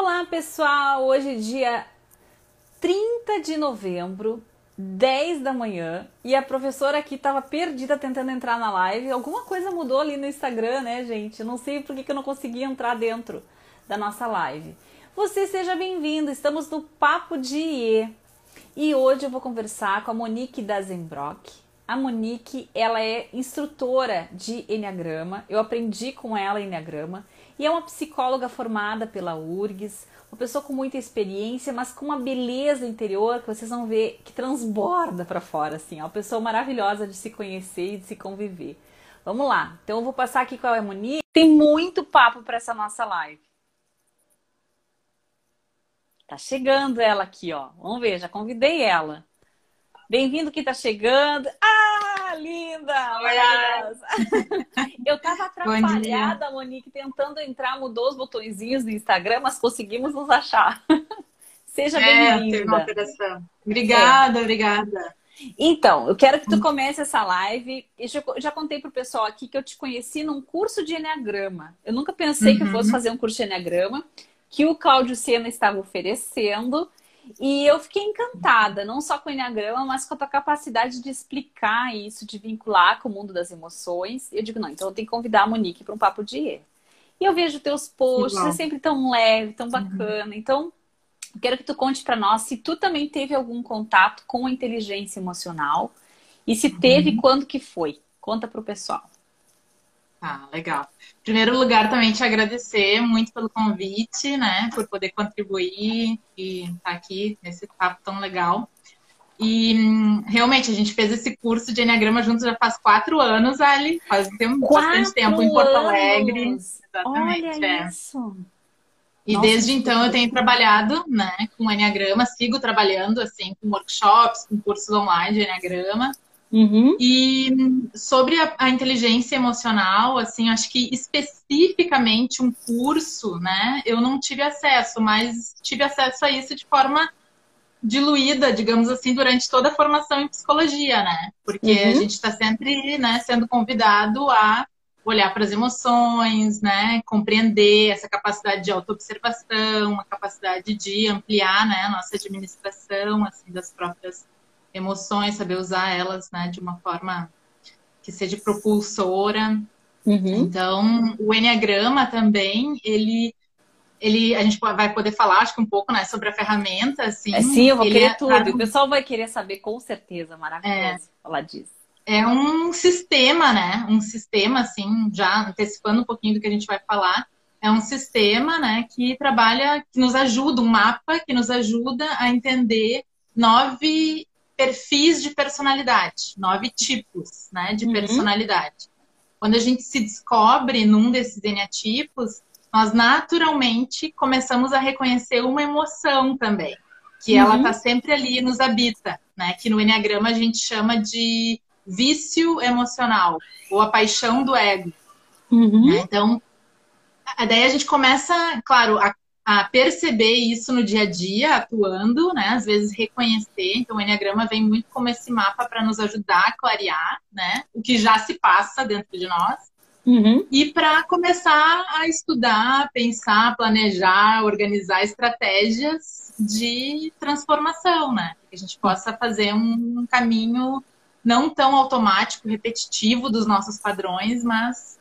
Olá, pessoal! Hoje é dia 30 de novembro, 10 da manhã, e a professora aqui estava perdida tentando entrar na live. Alguma coisa mudou ali no Instagram, né, gente? Não sei por que, que eu não consegui entrar dentro da nossa live. Você seja bem-vindo, estamos no Papo de IE. E hoje eu vou conversar com a Monique Dazenbrock. A Monique, ela é instrutora de Enneagrama. Eu aprendi com ela Enneagrama e é uma psicóloga formada pela URGS, uma pessoa com muita experiência, mas com uma beleza interior que vocês vão ver que transborda para fora, assim. É uma pessoa maravilhosa de se conhecer e de se conviver. Vamos lá. Então eu vou passar aqui com a Monique. Tem muito papo para essa nossa live. Tá chegando ela aqui, ó. Vamos ver, já convidei ela. Bem-vindo que tá chegando. Ah, linda! Eu tava atrapalhada, Monique, tentando entrar, mudou os botõezinhos do Instagram, mas conseguimos nos achar. Seja é, bem-vinda. Obrigada, é. obrigada. Então, eu quero que tu comece essa live. Eu já, já contei pro pessoal aqui que eu te conheci num curso de Enneagrama. Eu nunca pensei uhum. que eu fosse uhum. fazer um curso de Enneagrama, que o Cláudio Sena estava oferecendo. E eu fiquei encantada, não só com o Enneagrama, mas com a tua capacidade de explicar isso, de vincular com o mundo das emoções. Eu digo, não, então eu tenho que convidar a Monique para um papo de E. E eu vejo teus posts, é sempre tão leve, tão bacana. Uhum. Então, quero que tu conte para nós se tu também teve algum contato com a inteligência emocional e se teve, uhum. quando que foi? Conta para o pessoal. Ah, legal. Em primeiro lugar, também te agradecer muito pelo convite, né? Por poder contribuir e estar tá aqui nesse papo tão legal. E realmente, a gente fez esse curso de Enneagrama juntos já faz quatro anos, Ali. Faz tempo, bastante tempo em Porto Alegre. Exatamente. Olha é. isso. E Nossa, desde então eu tenho trabalhado né, com Enneagrama, sigo trabalhando assim, com workshops, com cursos online de Enneagrama. Uhum. E sobre a, a, inteligência emocional, assim, acho que especificamente um curso, né, eu não tive acesso, mas tive acesso a isso de forma diluída, digamos assim, durante toda a formação em psicologia, né? Porque uhum. a gente está sempre, né, sendo convidado a olhar para as emoções, né, compreender essa capacidade de autoobservação, uma capacidade de ampliar, né, a nossa administração, assim, das próprias emoções, saber usar elas né, de uma forma que seja propulsora. Uhum. Então, o Enneagrama também, ele, ele, a gente vai poder falar, acho que um pouco, né, sobre a ferramenta, assim. É, sim, eu vou querer é, tudo. O pessoal vai querer saber com certeza, maravilhoso é, falar disso. É um sistema, né, um sistema, assim, já antecipando um pouquinho do que a gente vai falar, é um sistema, né, que trabalha, que nos ajuda, um mapa que nos ajuda a entender nove perfis de personalidade, nove tipos né, de uhum. personalidade. Quando a gente se descobre num desses eneatipos, nós naturalmente começamos a reconhecer uma emoção também, que uhum. ela está sempre ali nos habita, né? Que no Enneagrama a gente chama de vício emocional, ou a paixão do ego. Uhum. Né? Então, daí a gente começa, claro, a a perceber isso no dia a dia, atuando, né? Às vezes reconhecer. Então, o Enneagrama vem muito como esse mapa para nos ajudar a clarear, né? O que já se passa dentro de nós. Uhum. E para começar a estudar, pensar, planejar, organizar estratégias de transformação, né? Que a gente possa fazer um caminho não tão automático, repetitivo dos nossos padrões, mas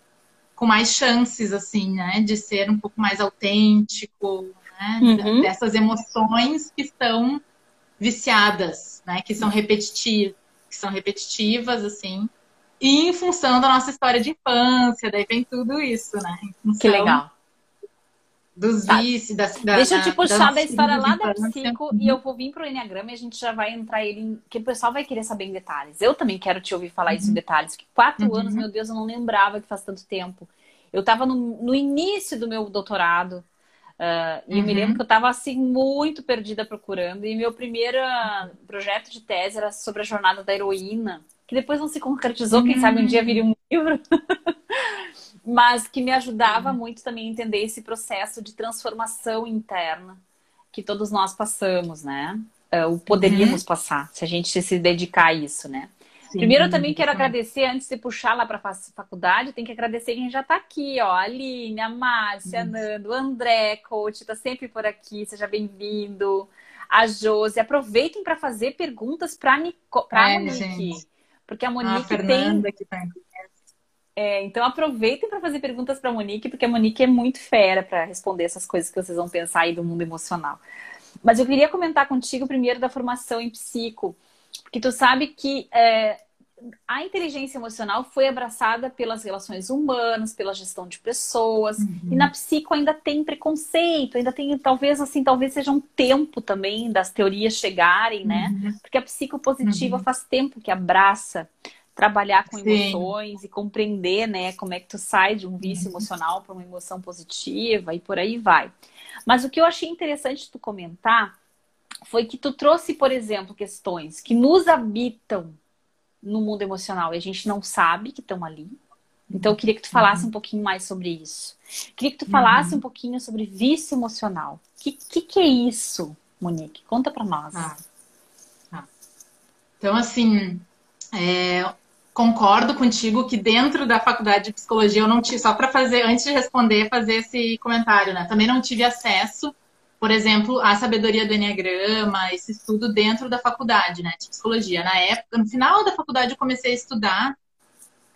com mais chances, assim, né? De ser um pouco mais autêntico, né? Uhum. Dessas emoções que estão viciadas, né? Que são repetitivas, que são repetitivas, assim. E em função da nossa história de infância, daí vem tudo isso, né? que legal. Dos tá. vícios, da, da, Deixa eu te puxar da história lá da psico e eu vou vir pro Enneagrama e a gente já vai entrar ele em... que o pessoal vai querer saber em detalhes. Eu também quero te ouvir falar uhum. isso em uhum. detalhes, que quatro uhum. anos, meu Deus, eu não lembrava que faz tanto tempo. Eu estava no, no, início do meu doutorado uh, e uhum. eu me lembro uhum. que eu estava assim muito perdida procurando e meu primeiro projeto de tese era sobre a jornada da heroína, que depois não se concretizou, quem sabe um dia viria um livro. mas que me ajudava uhum. muito também a entender esse processo de transformação interna que todos nós passamos, né? Uh, poderíamos uhum. passar, se a gente se dedicar a isso, né? Sim, Primeiro, eu também quero agradecer, antes de puxar lá para a faculdade, tem que agradecer quem já está aqui, ó. A Aline, a Márcia, a Nando, o André, coach, está sempre por aqui, seja bem-vindo. A Josi, aproveitem para fazer perguntas para a é, Monique. Gente. Porque a Monique a tem. Tá é, então aproveitem para fazer perguntas para a Monique, porque a Monique é muito fera para responder essas coisas que vocês vão pensar aí do mundo emocional. Mas eu queria comentar contigo primeiro da formação em psico, porque tu sabe que é, a inteligência emocional foi abraçada pelas relações humanas, pela gestão de pessoas, uhum. e na psico ainda tem preconceito, ainda tem talvez assim, talvez seja um tempo também das teorias chegarem, né? Uhum. Porque a psicopositiva uhum. faz tempo que abraça trabalhar com Sim. emoções e compreender, né, como é que tu sai de um vício uhum. emocional para uma emoção positiva e por aí vai. Mas o que eu achei interessante tu comentar foi que tu trouxe, por exemplo, questões que nos habitam no mundo emocional e a gente não sabe que estão ali. Então, eu queria que tu falasse uhum. um pouquinho mais sobre isso. Queria que tu falasse uhum. um pouquinho sobre vício emocional. O que, que, que, é isso, Monique? Conta para nós. Ah. Ah. Então, assim, é, concordo contigo que dentro da faculdade de psicologia eu não tive, só para fazer, antes de responder, fazer esse comentário, né? Também não tive acesso, por exemplo, à sabedoria do Enneagrama, esse estudo dentro da faculdade, né, de psicologia. Na época, no final da faculdade, eu comecei a estudar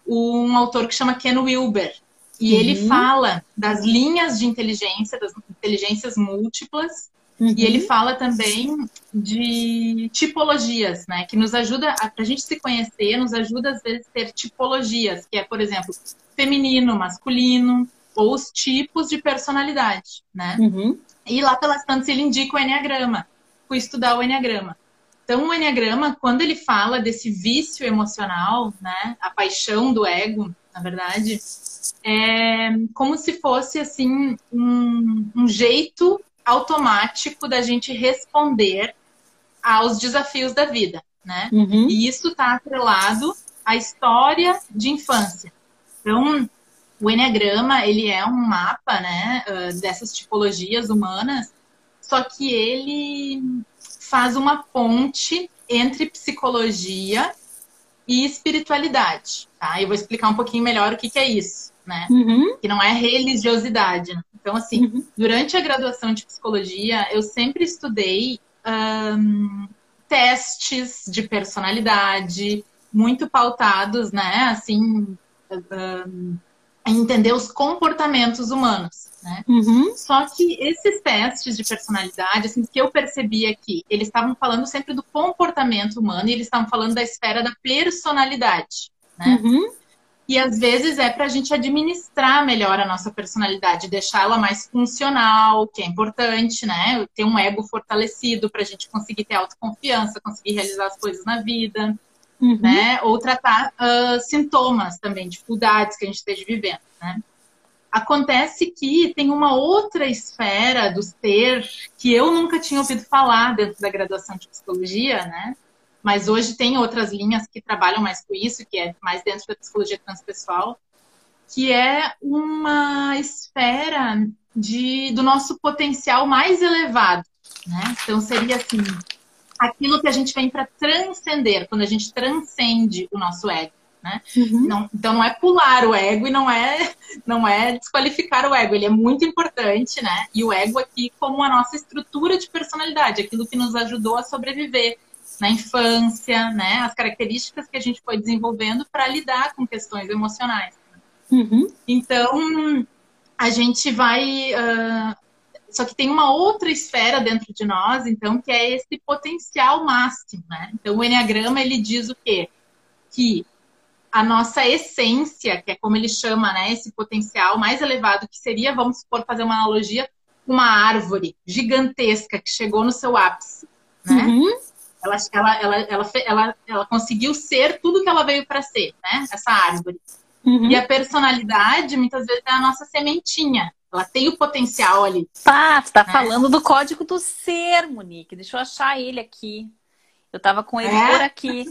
um autor que chama Ken Wilber. E uhum. ele fala das linhas de inteligência, das inteligências múltiplas, Uhum. E ele fala também de tipologias, né? Que nos ajuda, para a gente se conhecer, nos ajuda às vezes a ter tipologias, que é, por exemplo, feminino, masculino, ou os tipos de personalidade, né? Uhum. E lá pelas tantas ele indica o Enneagrama. Fui estudar o Enneagrama. Então, o Enneagrama, quando ele fala desse vício emocional, né? A paixão do ego, na verdade, é como se fosse, assim, um, um jeito automático da gente responder aos desafios da vida, né? Uhum. E isso está atrelado à história de infância. Então, o Enneagrama, ele é um mapa, né, dessas tipologias humanas, só que ele faz uma ponte entre psicologia e espiritualidade, tá? Eu vou explicar um pouquinho melhor o que, que é isso, né? Uhum. Que não é religiosidade, né? Então, assim, uhum. durante a graduação de psicologia, eu sempre estudei um, testes de personalidade muito pautados, né? Assim, um, entender os comportamentos humanos. Né? Uhum. Só que esses testes de personalidade, assim, que eu percebi aqui, eles estavam falando sempre do comportamento humano e eles estavam falando da esfera da personalidade. Né? Uhum. E às vezes é para a gente administrar melhor a nossa personalidade, deixar ela mais funcional, que é importante, né? Ter um ego fortalecido para a gente conseguir ter autoconfiança, conseguir realizar as coisas na vida, uhum. né? Ou tratar uh, sintomas também, dificuldades que a gente esteja vivendo, né? Acontece que tem uma outra esfera do ser que eu nunca tinha ouvido falar dentro da graduação de psicologia, né? Mas hoje tem outras linhas que trabalham mais com isso, que é mais dentro da psicologia transpessoal, que é uma esfera de, do nosso potencial mais elevado. Né? Então, seria assim: aquilo que a gente vem para transcender, quando a gente transcende o nosso ego. Né? Uhum. Não, então não é pular o ego e não é não é desqualificar o ego, ele é muito importante, né? E o ego aqui como a nossa estrutura de personalidade, aquilo que nos ajudou a sobreviver, na infância, né? As características que a gente foi desenvolvendo para lidar com questões emocionais. Uhum. Então, a gente vai. Uh, só que tem uma outra esfera dentro de nós, então, que é esse potencial máximo, né? Então, o Enneagrama, ele diz o quê? Que a nossa essência, que é como ele chama, né? Esse potencial mais elevado, que seria, vamos supor, fazer uma analogia, uma árvore gigantesca que chegou no seu ápice, né? Uhum. Ela, ela, ela, ela, ela, ela conseguiu ser tudo que ela veio para ser, né? Essa árvore. Uhum. E a personalidade, muitas vezes, é a nossa sementinha. Ela tem o potencial ali. Pá, você tá né? falando do código do ser, Monique. Deixa eu achar ele aqui. Eu tava com ele é? por aqui.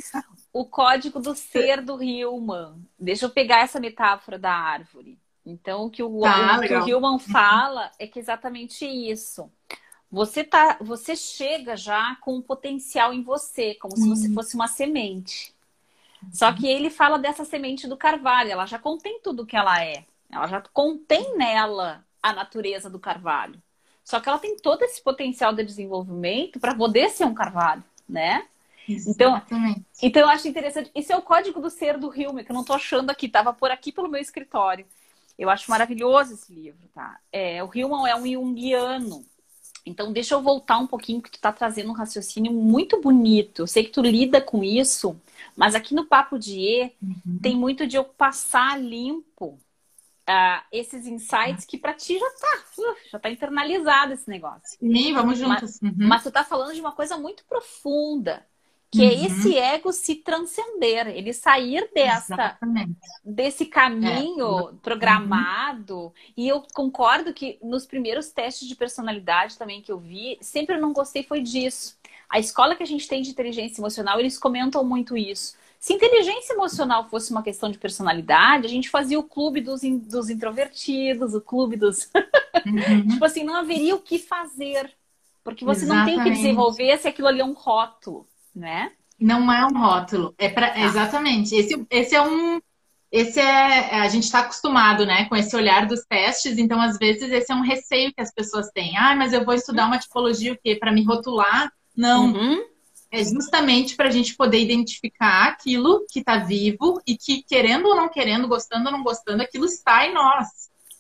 O código do ser do Hillman. Deixa eu pegar essa metáfora da árvore. Então, o que o, tá, o, que o Hillman fala é que é exatamente isso. Você tá, você chega já com um potencial em você, como se você uhum. fosse uma semente. Só que ele fala dessa semente do carvalho, ela já contém tudo que ela é. Ela já contém nela a natureza do carvalho. Só que ela tem todo esse potencial de desenvolvimento para poder ser um carvalho, né? Então, então eu acho interessante. Isso é o código do ser do Hilme, que eu não estou achando aqui, estava por aqui pelo meu escritório. Eu acho maravilhoso esse livro, tá? É, o Hillman é um junguiano. Então, deixa eu voltar um pouquinho, que tu tá trazendo um raciocínio muito bonito. Eu sei que tu lida com isso, mas aqui no Papo de E uhum. tem muito de eu passar limpo uh, esses insights que para ti já tá, uh, já tá internalizado esse negócio. Sim, vamos juntos. Mas, uhum. mas tu tá falando de uma coisa muito profunda que é uhum. é esse ego se transcender, ele sair dessa, desse caminho é. programado. Uhum. E eu concordo que nos primeiros testes de personalidade também que eu vi, sempre eu não gostei foi disso. A escola que a gente tem de inteligência emocional, eles comentam muito isso. Se inteligência emocional fosse uma questão de personalidade, a gente fazia o clube dos, in, dos introvertidos, o clube dos. Uhum. tipo assim, não haveria o que fazer. Porque você Exatamente. não tem o que desenvolver se aquilo ali é um rótulo né? Não é um rótulo. É para tá. exatamente. Esse, esse é um esse é a gente está acostumado, né, com esse olhar dos testes. Então, às vezes esse é um receio que as pessoas têm. Ah, mas eu vou estudar uma tipologia o quê? Para me rotular? Não. Uhum. É justamente para a gente poder identificar aquilo que está vivo e que, querendo ou não querendo, gostando ou não gostando, aquilo está em nós.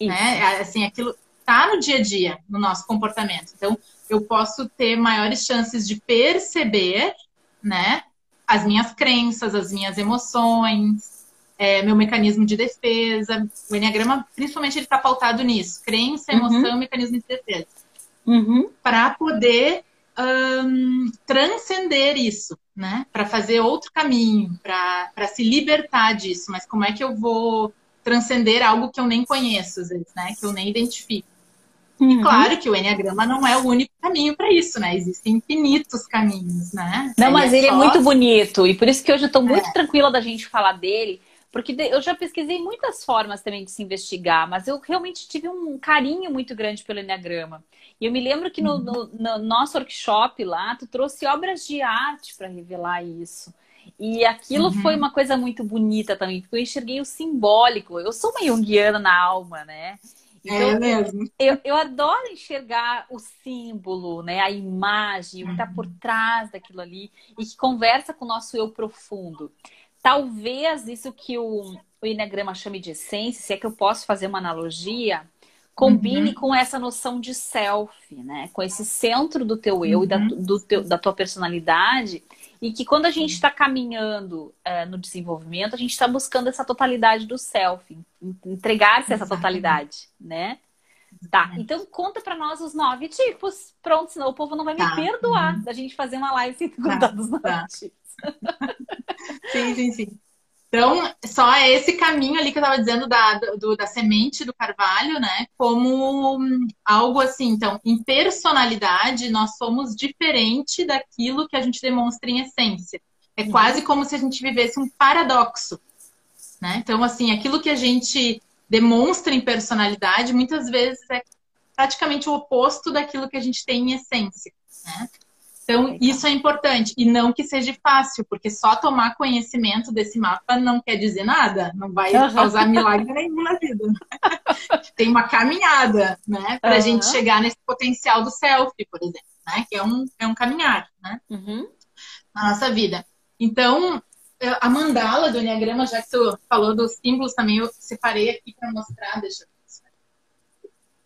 Isso. Né? É, assim, aquilo está no dia a dia, no nosso comportamento. Então, eu posso ter maiores chances de perceber né? As minhas crenças, as minhas emoções, é, meu mecanismo de defesa. O Enneagrama, principalmente, ele está pautado nisso: crença, emoção, uhum. mecanismo de defesa. Uhum. Para poder um, transcender isso, né? Para fazer outro caminho, para se libertar disso. Mas como é que eu vou transcender algo que eu nem conheço, às vezes, né? Que eu nem identifico. Uhum. E claro que o Enneagrama não é o único caminho para isso, né? Existem infinitos caminhos, né? Não, mas é ele é só... é muito bonito. E por isso que hoje eu estou muito é. tranquila da gente falar dele. Porque eu já pesquisei muitas formas também de se investigar, mas eu realmente tive um carinho muito grande pelo Enneagrama. E eu me lembro que no, uhum. no, no nosso workshop lá, tu trouxe obras de arte para revelar isso. E aquilo uhum. foi uma coisa muito bonita também, porque eu enxerguei o simbólico. Eu sou uma junguiana na alma, né? Então, é mesmo. Eu, eu adoro enxergar o símbolo, né? A imagem, o que está por uhum. trás daquilo ali e que conversa com o nosso eu profundo. Talvez isso que o, o Enneagrama chame de essência, se é que eu posso fazer uma analogia, combine uhum. com essa noção de self, né? Com esse centro do teu eu uhum. e da, uhum. do teu, da tua personalidade e que quando a gente está caminhando é, no desenvolvimento, a gente está buscando essa totalidade do self, entregar-se essa totalidade, né? Tá, então conta para nós os nove tipos. Pronto, senão o povo não vai me tá. perdoar uhum. da gente fazer uma live sem contar tá. dos nove tá. tipos. sim, sim, sim. Então, só é esse caminho ali que eu estava dizendo da, do, da semente do carvalho, né? Como algo assim. Então, em personalidade, nós somos diferente daquilo que a gente demonstra em essência. É uhum. quase como se a gente vivesse um paradoxo. Né? Então, assim, aquilo que a gente demonstra em personalidade, muitas vezes é praticamente o oposto daquilo que a gente tem em essência. Né? Então, isso é importante. E não que seja fácil, porque só tomar conhecimento desse mapa não quer dizer nada. Não vai uhum. causar milagre nenhum na vida. Tem uma caminhada, né? Para a uhum. gente chegar nesse potencial do self, por exemplo, né? Que é um, é um caminhar, né? Uhum. Na nossa vida. Então, a mandala do Enneagrama, já que tu falou dos símbolos também, eu separei aqui para mostrar. Deixa eu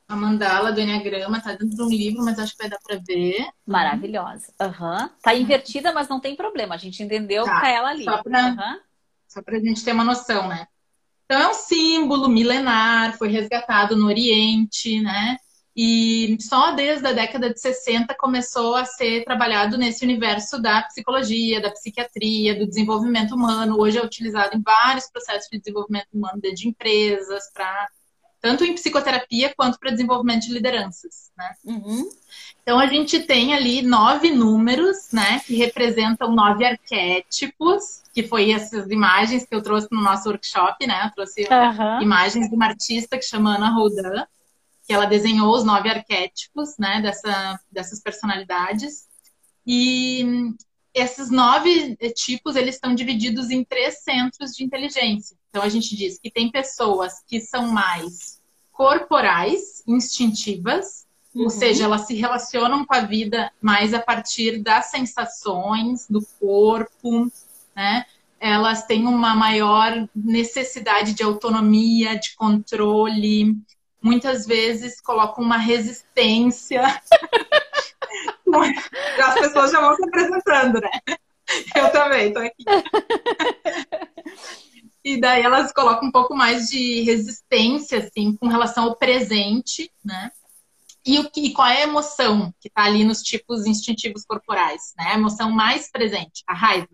a mandala do Enneagrama, tá dentro de um livro, mas acho que vai dar pra ver. Maravilhosa. Uhum. Tá invertida, mas não tem problema. A gente entendeu tá. tá ela ali. Só pra, uhum. só pra gente ter uma noção, né? Então é um símbolo milenar, foi resgatado no Oriente, né? E só desde a década de 60 começou a ser trabalhado nesse universo da psicologia, da psiquiatria, do desenvolvimento humano. Hoje é utilizado em vários processos de desenvolvimento humano, desde empresas para tanto em psicoterapia quanto para desenvolvimento de lideranças, né? Uhum. Então a gente tem ali nove números, né, que representam nove arquétipos, que foi essas imagens que eu trouxe no nosso workshop, né? Eu trouxe uhum. imagens de uma artista que chama Ana Rodin, que ela desenhou os nove arquétipos, né, dessa, dessas personalidades. E esses nove tipos, eles estão divididos em três centros de inteligência. Então, a gente diz que tem pessoas que são mais corporais, instintivas, uhum. ou seja, elas se relacionam com a vida mais a partir das sensações do corpo, né? Elas têm uma maior necessidade de autonomia, de controle, muitas vezes colocam uma resistência. As pessoas já vão se apresentando, né? Eu também tô aqui. E daí elas colocam um pouco mais de resistência, assim, com relação ao presente, né? E, o, e qual é a emoção que está ali nos tipos instintivos corporais, né? A emoção mais presente, a raiva.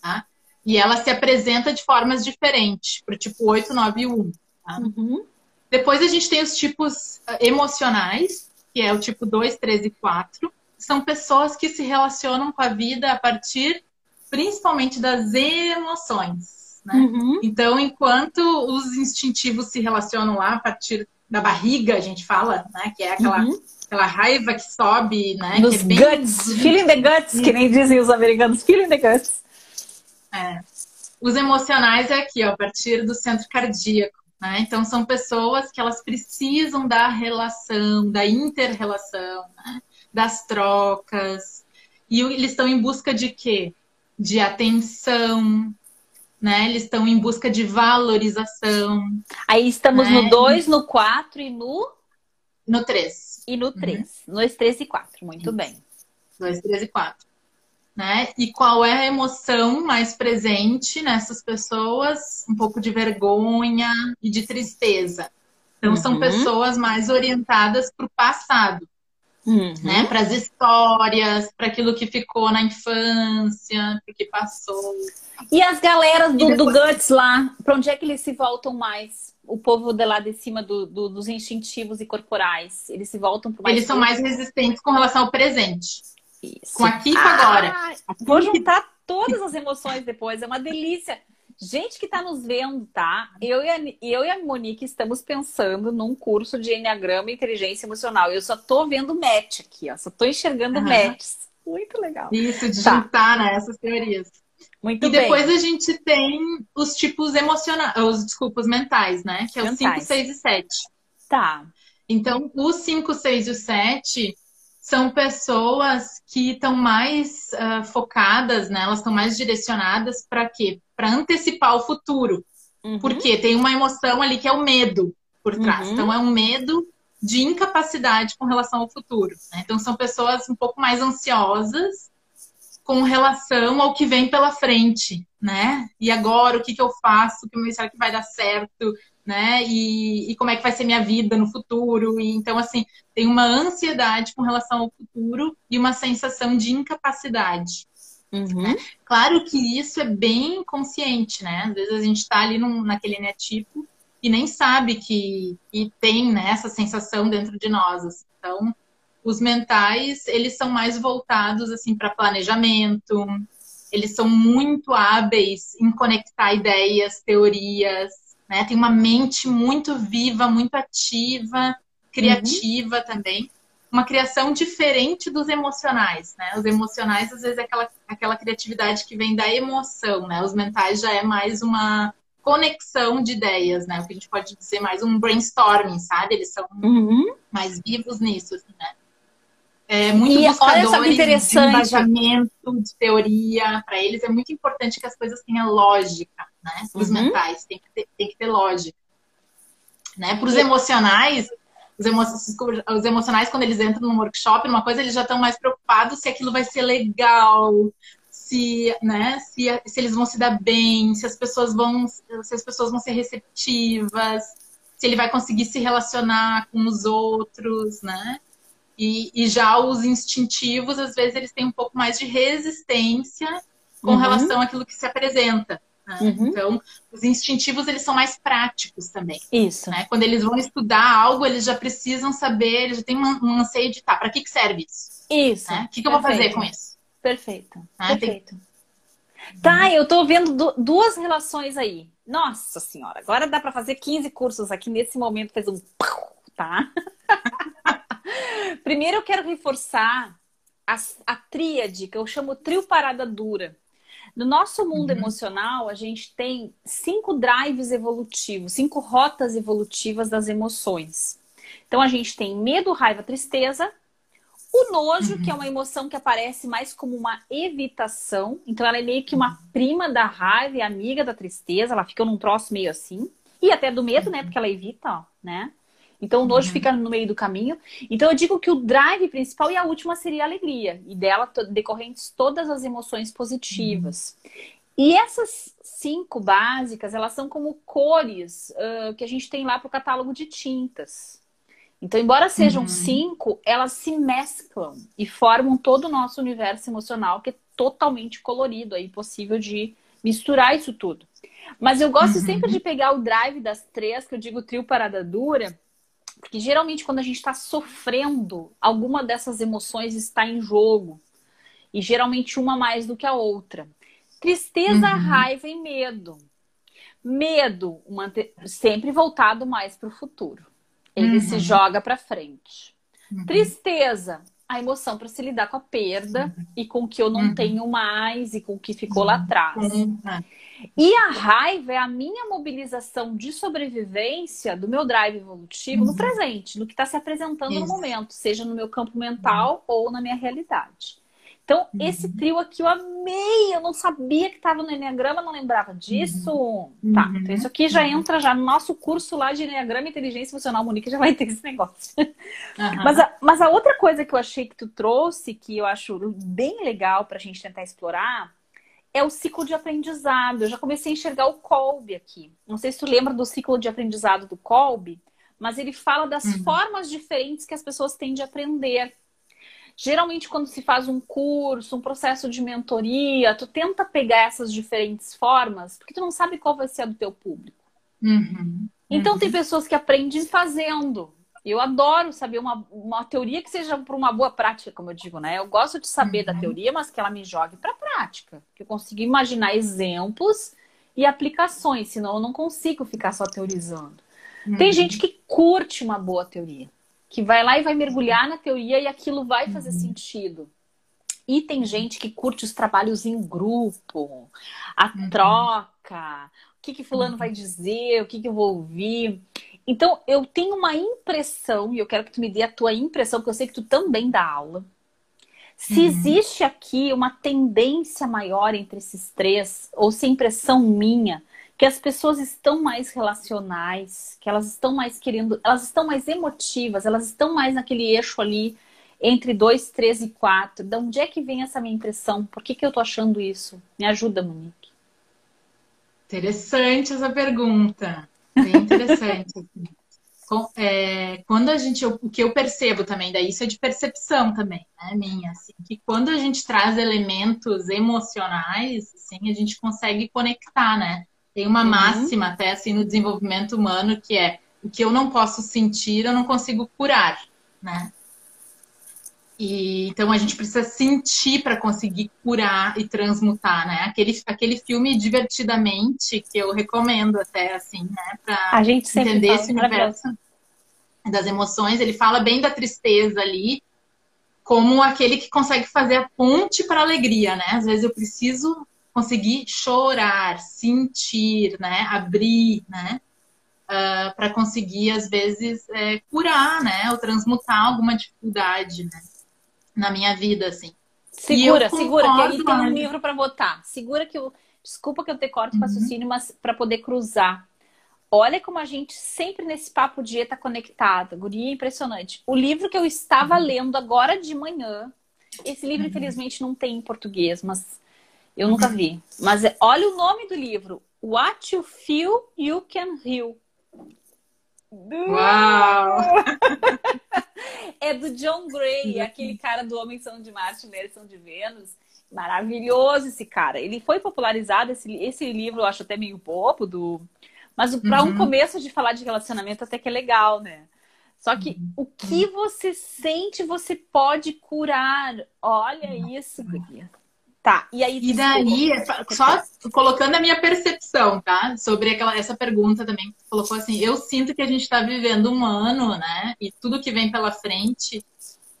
Tá? E ela se apresenta de formas diferentes, para o tipo 8, 9 e 1. Tá? Uhum. Depois a gente tem os tipos ah, emocionais, que é o tipo 2, 3 e 4. São pessoas que se relacionam com a vida a partir principalmente das emoções. Né? Uhum. Então, enquanto os instintivos se relacionam lá a partir da barriga, a gente fala, né? Que é aquela, uhum. aquela raiva que sobe, né? Nos é bem... guts, feeling the guts, que nem dizem os americanos, feeling the guts. É. Os emocionais é aqui, ó, a partir do centro cardíaco. Né? Então, são pessoas que elas precisam da relação, da inter-relação, né? das trocas. E eles estão em busca de quê? De atenção, né? Eles estão em busca de valorização. Aí estamos né? no 2, no 4 e no. No 3. E no 3. Uhum. Nos 3 e 4, muito Isso. bem. 2, 3 e 4. Né? E qual é a emoção mais presente nessas pessoas? Um pouco de vergonha e de tristeza. Então, uhum. são pessoas mais orientadas para o passado uhum. né? Para as histórias, para aquilo que ficou na infância, o que passou. E as galeras do, do Guts lá, para onde é que eles se voltam mais? O povo de lá de cima do, do, dos instintivos e corporais, eles se voltam para mais. Eles são mais resistentes com relação ao presente. Isso. Com e com ah, agora. Vou juntar todas as emoções depois, é uma delícia. Gente que está nos vendo, tá? Eu e, a, eu e a Monique estamos pensando num curso de Enneagrama e Inteligência Emocional. Eu só tô vendo match aqui, ó. Só tô enxergando uhum. matches. Muito legal. Isso, de tá. juntar né, essas teorias. Muito e bem. depois a gente tem os tipos emocionais, os desculpas mentais, né? Que é o 5, 6 e 7. Tá. Então, os 5, 6 e o 7 são pessoas que estão mais uh, focadas, né? Elas estão mais direcionadas para quê? Para antecipar o futuro. Uhum. Porque tem uma emoção ali que é o medo por trás. Uhum. Então é um medo de incapacidade com relação ao futuro. Né? Então são pessoas um pouco mais ansiosas com relação ao que vem pela frente, né? E agora o que, que eu faço? Será que vai dar certo? Né? E, e, como é que vai ser minha vida no futuro. E, então, assim, tem uma ansiedade com relação ao futuro e uma sensação de incapacidade. Uhum. Claro que isso é bem consciente, né? Às vezes a gente está ali num, naquele netipo e nem sabe que, que tem né, essa sensação dentro de nós. Assim. Então, os mentais, eles são mais voltados assim para planejamento, eles são muito hábeis em conectar ideias, teorias, né? Tem uma mente muito viva, muito ativa, criativa uhum. também. Uma criação diferente dos emocionais, né? Os emocionais, às vezes, é aquela, aquela criatividade que vem da emoção, né? Os mentais já é mais uma conexão de ideias, né? O que a gente pode dizer mais um brainstorming, sabe? Eles são uhum. mais vivos nisso, assim, né? É, muito e olha só que interessante. de embasamento, de teoria. Para eles é muito importante que as coisas tenham lógica, né? Os uhum. mentais tem que, ter, tem que ter lógica. Né? Para os emocionais, os, emo os emocionais, quando eles entram num workshop, numa coisa, eles já estão mais preocupados se aquilo vai ser legal, se, né, se, se eles vão se dar bem, se as pessoas vão, se as pessoas vão ser receptivas, se ele vai conseguir se relacionar com os outros, né? E, e, já os instintivos, às vezes, eles têm um pouco mais de resistência com uhum. relação àquilo que se apresenta. Né? Uhum. Então, os instintivos, eles são mais práticos também. Isso. Né? Quando eles vão estudar algo, eles já precisam saber, eles já têm um, anseio de, tá, para que, que serve isso? Isso. Né? O que, que eu vou fazer com isso? Perfeito. Né? Perfeito. Tem... Tá, eu tô vendo duas relações aí. Nossa senhora, agora dá para fazer 15 cursos aqui nesse momento, fez um tá? Primeiro eu quero reforçar a, a tríade, que eu chamo trio parada dura. No nosso mundo Uhum. emocional, a gente tem cinco drives evolutivos, cinco rotas evolutivas das emoções. Então, a gente tem medo, raiva, tristeza. O nojo, Uhum. que é uma emoção que aparece mais como uma evitação. Então, ela é meio que uma prima da raiva e amiga da tristeza. Ela fica num troço meio assim. E até do medo, né? Porque ela evita, ó, né? Então, o nojo Uhum. fica no meio do caminho. Então, eu digo que o drive principal e a última seria a alegria. E dela decorrentes todas as emoções positivas. E essas cinco básicas, elas são como cores ah, que a gente tem lá para o catálogo de tintas. Então, embora sejam Uhum. cinco, elas se mesclam e formam todo o nosso universo emocional, que é totalmente colorido, aí possível de misturar isso tudo. Mas eu gosto Uhum. sempre de pegar o drive das três, que eu digo trio parada dura, porque geralmente quando a gente está sofrendo, alguma dessas emoções está em jogo. E geralmente uma mais do que a outra. Tristeza, Uhum. raiva e medo. Medo, sempre voltado mais para o futuro. Ele Uhum. se joga para frente. Uhum. Tristeza, a emoção para se lidar com a perda e com o que eu não Uhum. tenho mais e com o que ficou lá atrás. E a raiva é a minha mobilização de sobrevivência do meu drive evolutivo no Uhum. presente, no que está se apresentando no Isso. momento, seja no meu campo mental ou na minha realidade. Então, Uhum. esse trio aqui eu amei, eu não sabia que estava no Enneagrama, não lembrava disso. Tá, Uhum. então isso aqui já entra já no nosso curso lá de Enneagrama e Inteligência Emocional, Monique já vai ter esse negócio. Aham. Mas a, mas a outra coisa que eu achei que tu trouxe, que eu acho bem legal para a gente tentar explorar, é o ciclo de aprendizado. Eu já comecei a enxergar o Kolbe aqui. Não sei se tu lembra do ciclo de aprendizado do Kolbe, mas ele fala das Uhum. formas diferentes que as pessoas têm de aprender. Geralmente, quando se faz um curso, um processo de mentoria, tu tenta pegar essas diferentes formas, porque tu não sabe qual vai ser a do teu público. Uhum. Então Uhum. tem pessoas que aprendem fazendo. Eu adoro saber uma, uma teoria que seja para uma boa prática, como eu digo, né? Eu gosto de saber da Uhum. teoria, mas que ela me jogue para prática. Que eu consiga imaginar exemplos e aplicações, senão eu não consigo ficar só teorizando. Tem Uhum. gente que curte uma boa teoria, que vai lá e vai mergulhar na teoria e aquilo vai fazer Uhum. sentido. E tem gente que curte os trabalhos em grupo, a Uhum. troca, o que que fulano Uhum. vai dizer, o que que eu vou ouvir. Então, eu tenho uma impressão, e eu quero que tu me dê a tua impressão, porque eu sei que tu também dá aula. Se Uhum. existe aqui uma tendência maior entre esses três, ou se é impressão minha, que as pessoas estão mais relacionais, que elas estão mais querendo, elas estão mais emotivas, elas estão mais naquele eixo ali entre dois, três e quatro. De onde é que vem essa minha impressão? Por que, que eu tô achando isso? Me ajuda, Monique. Interessante essa pergunta. Bem interessante. Com- é, quando a gente, o que eu percebo também, daí isso é de percepção também, né, minha, assim, que quando a gente traz elementos emocionais, assim, a gente consegue conectar, né? Tem uma Uhum. máxima até assim no desenvolvimento humano que é o que eu não posso sentir, eu não consigo curar, né? E, então a gente precisa sentir para conseguir curar e transmutar, né? Aquele, aquele filme Divertidamente que eu recomendo até assim, né? Para A gente sempre entender esse universo das emoções. Ele fala bem da tristeza ali, como aquele que consegue fazer a ponte para a alegria, né? Às vezes eu preciso conseguir chorar, sentir, né? Abrir, né? para conseguir às vezes é, curar, né? Ou transmutar alguma dificuldade, né? Na minha vida, assim. Segura, segura, que aí tem um livro para botar. Segura que eu. Desculpa que eu te corto o Uhum. raciocínio, mas para poder cruzar. Olha como a gente sempre nesse papo dia tá conectada. Guria, é impressionante. O livro que eu estava Uhum. lendo agora de manhã, esse livro infelizmente não tem em português, mas eu nunca Uhum. vi. Mas é- olha o nome do livro. What you feel, you can heal. Uau! É do John. Gray, aquele cara do Homem São de Marte, Mulheres São de Vênus. Maravilhoso esse cara. Ele foi popularizado, esse, esse livro eu acho até meio bobo, do... mas para um Uhum. começo de falar de relacionamento até que é legal, né? Só que Uhum. o que você sente, você pode curar. Olha isso, guria. Tá, e aí... E desculpa. daí, só colocando a minha percepção, tá? Sobre aquela, essa pergunta também, que colocou assim, eu sinto que a gente está vivendo um ano, né? E tudo que vem pela frente,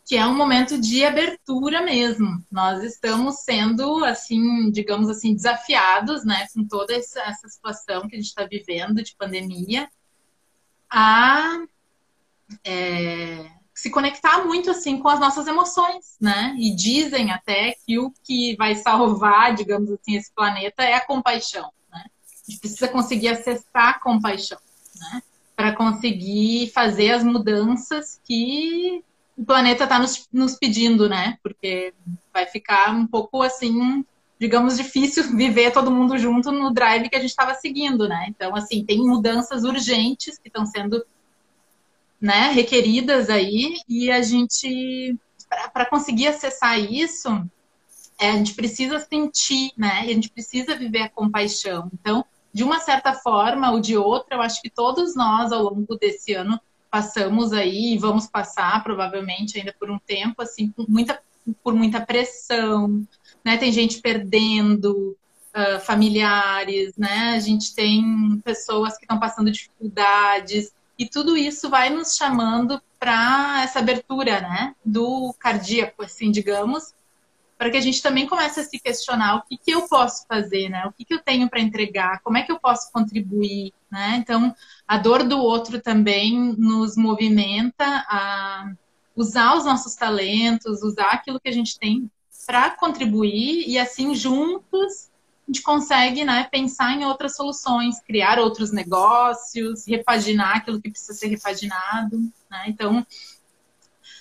que é um momento de abertura mesmo. Nós estamos sendo, assim, digamos assim, desafiados, né, com toda essa, essa situação que a gente está vivendo de pandemia, a é, se conectar muito assim com as nossas emoções, né? E dizem até que o que vai salvar, digamos assim, esse planeta é a compaixão, né? A gente precisa conseguir acessar a compaixão, né? Para conseguir fazer as mudanças que o planeta está nos, nos pedindo, né? Porque vai ficar um pouco assim, digamos, difícil viver todo mundo junto no drive que a gente estava seguindo, né? Então, assim, tem mudanças urgentes que estão sendo né, requeridas aí, e a gente, para conseguir acessar isso, é, a gente precisa sentir, né? E a gente precisa viver a compaixão. Então, de uma certa forma ou de outra, eu acho que todos nós, ao longo desse ano, passamos aí e vamos passar provavelmente ainda por um tempo assim com muita por muita pressão né tem gente perdendo uh, familiares né a gente tem pessoas que estão passando dificuldades e tudo isso vai nos chamando para essa abertura né do cardíaco assim digamos para que a gente também comece a se questionar o que, que eu posso fazer, né? O que, que eu tenho para entregar, como é que eu posso contribuir, né? Então, a dor do outro também nos movimenta a usar os nossos talentos, usar aquilo que a gente tem para contribuir e assim juntos a gente consegue né, pensar em outras soluções, criar outros negócios, repaginar aquilo que precisa ser repaginado. Né? Então,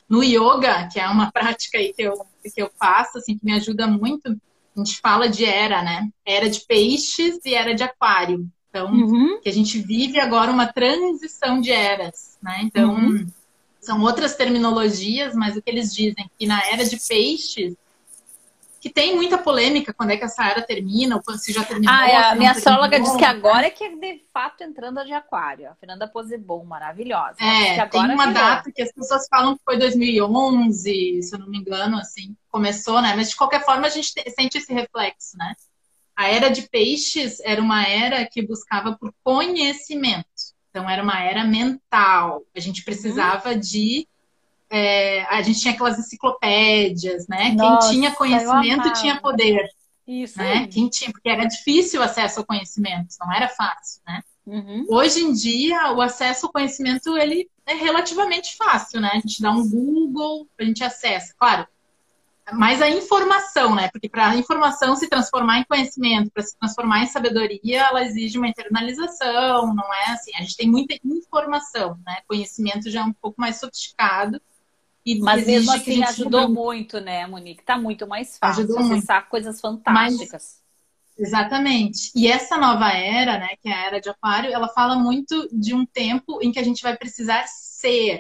no yoga, que é uma prática aí que eu, que eu faço, assim, que me ajuda muito, a gente fala de era, né? Era de peixes e era de aquário. Então, uhum. que a gente vive agora uma transição de eras, né? Então, uhum. são outras terminologias, mas o que eles dizem que na era de peixes que tem muita polêmica quando é que essa era termina, ou quando se já terminou. Ah, é, a minha astróloga diz que agora é que é de fato entrando a de aquário. A Fernanda Posebon, maravilhosa. É, tem uma data que as pessoas falam que foi 2011, se eu não me engano, assim, começou, né? Mas de qualquer forma a gente sente esse reflexo, né? A era de peixes era uma era que buscava por conhecimento. Então era uma era mental. A gente precisava hum. de é, a gente tinha aquelas enciclopédias, né? Nossa, Quem tinha conhecimento tinha poder. Isso. Né? Quem tinha, porque era difícil o acesso ao conhecimento, não era fácil, né? Uhum. Hoje em dia, o acesso ao conhecimento ele é relativamente fácil, né? A gente dá um Google, a gente acessa. Claro, mas a informação, né? Porque para a informação se transformar em conhecimento, para se transformar em sabedoria, ela exige uma internalização, não é assim? A gente tem muita informação, né? Conhecimento já é um pouco mais sofisticado. E Mas mesmo assim ajudou muito, né, Monique? Tá muito mais fácil ajudou acessar muito. coisas fantásticas. Mas, exatamente. E essa nova era, né, que é a era de aquário, ela fala muito de um tempo em que a gente vai precisar ser.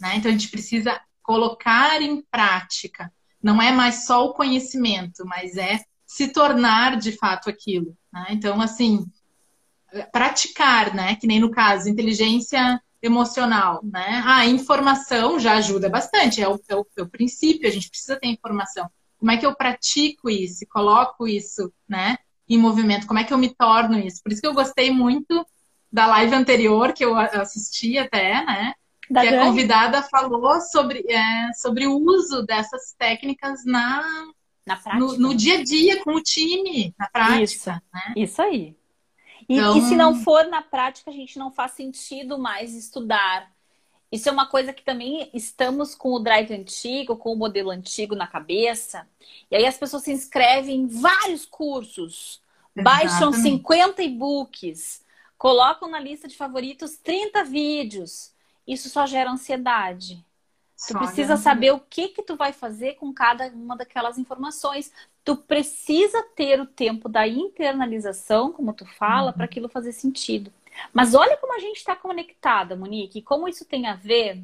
Né? Então a gente precisa colocar em prática. Não é mais só o conhecimento, mas é se tornar de fato aquilo. Né? Então, assim, praticar, né? Que nem no caso, inteligência emocional, né? Ah, a informação já ajuda bastante, é o, é, o, é o, princípio, a gente precisa ter informação. Como é que eu pratico isso, coloco isso, né, em movimento? Como é que eu me torno isso? Por isso que eu gostei muito da live anterior que eu assisti até, né? Da que a convidada falou sobre, é, sobre o uso dessas técnicas na, na prática. No, no, dia a dia com o time, na prática. Isso, né? isso aí. E, então... se não for na prática, a gente não faz sentido mais estudar. Isso é uma coisa que também estamos com o drive antigo, com o modelo antigo na cabeça. E aí as pessoas se inscrevem em vários cursos, Exatamente. baixam 50 e-books, colocam na lista de favoritos 30 vídeos. Isso só gera ansiedade. Tu precisa saber o que que tu vai fazer com cada uma daquelas informações. Tu precisa ter o tempo da internalização, como tu fala, uhum. para aquilo fazer sentido. Mas olha como a gente está conectada, Monique, e como isso tem a ver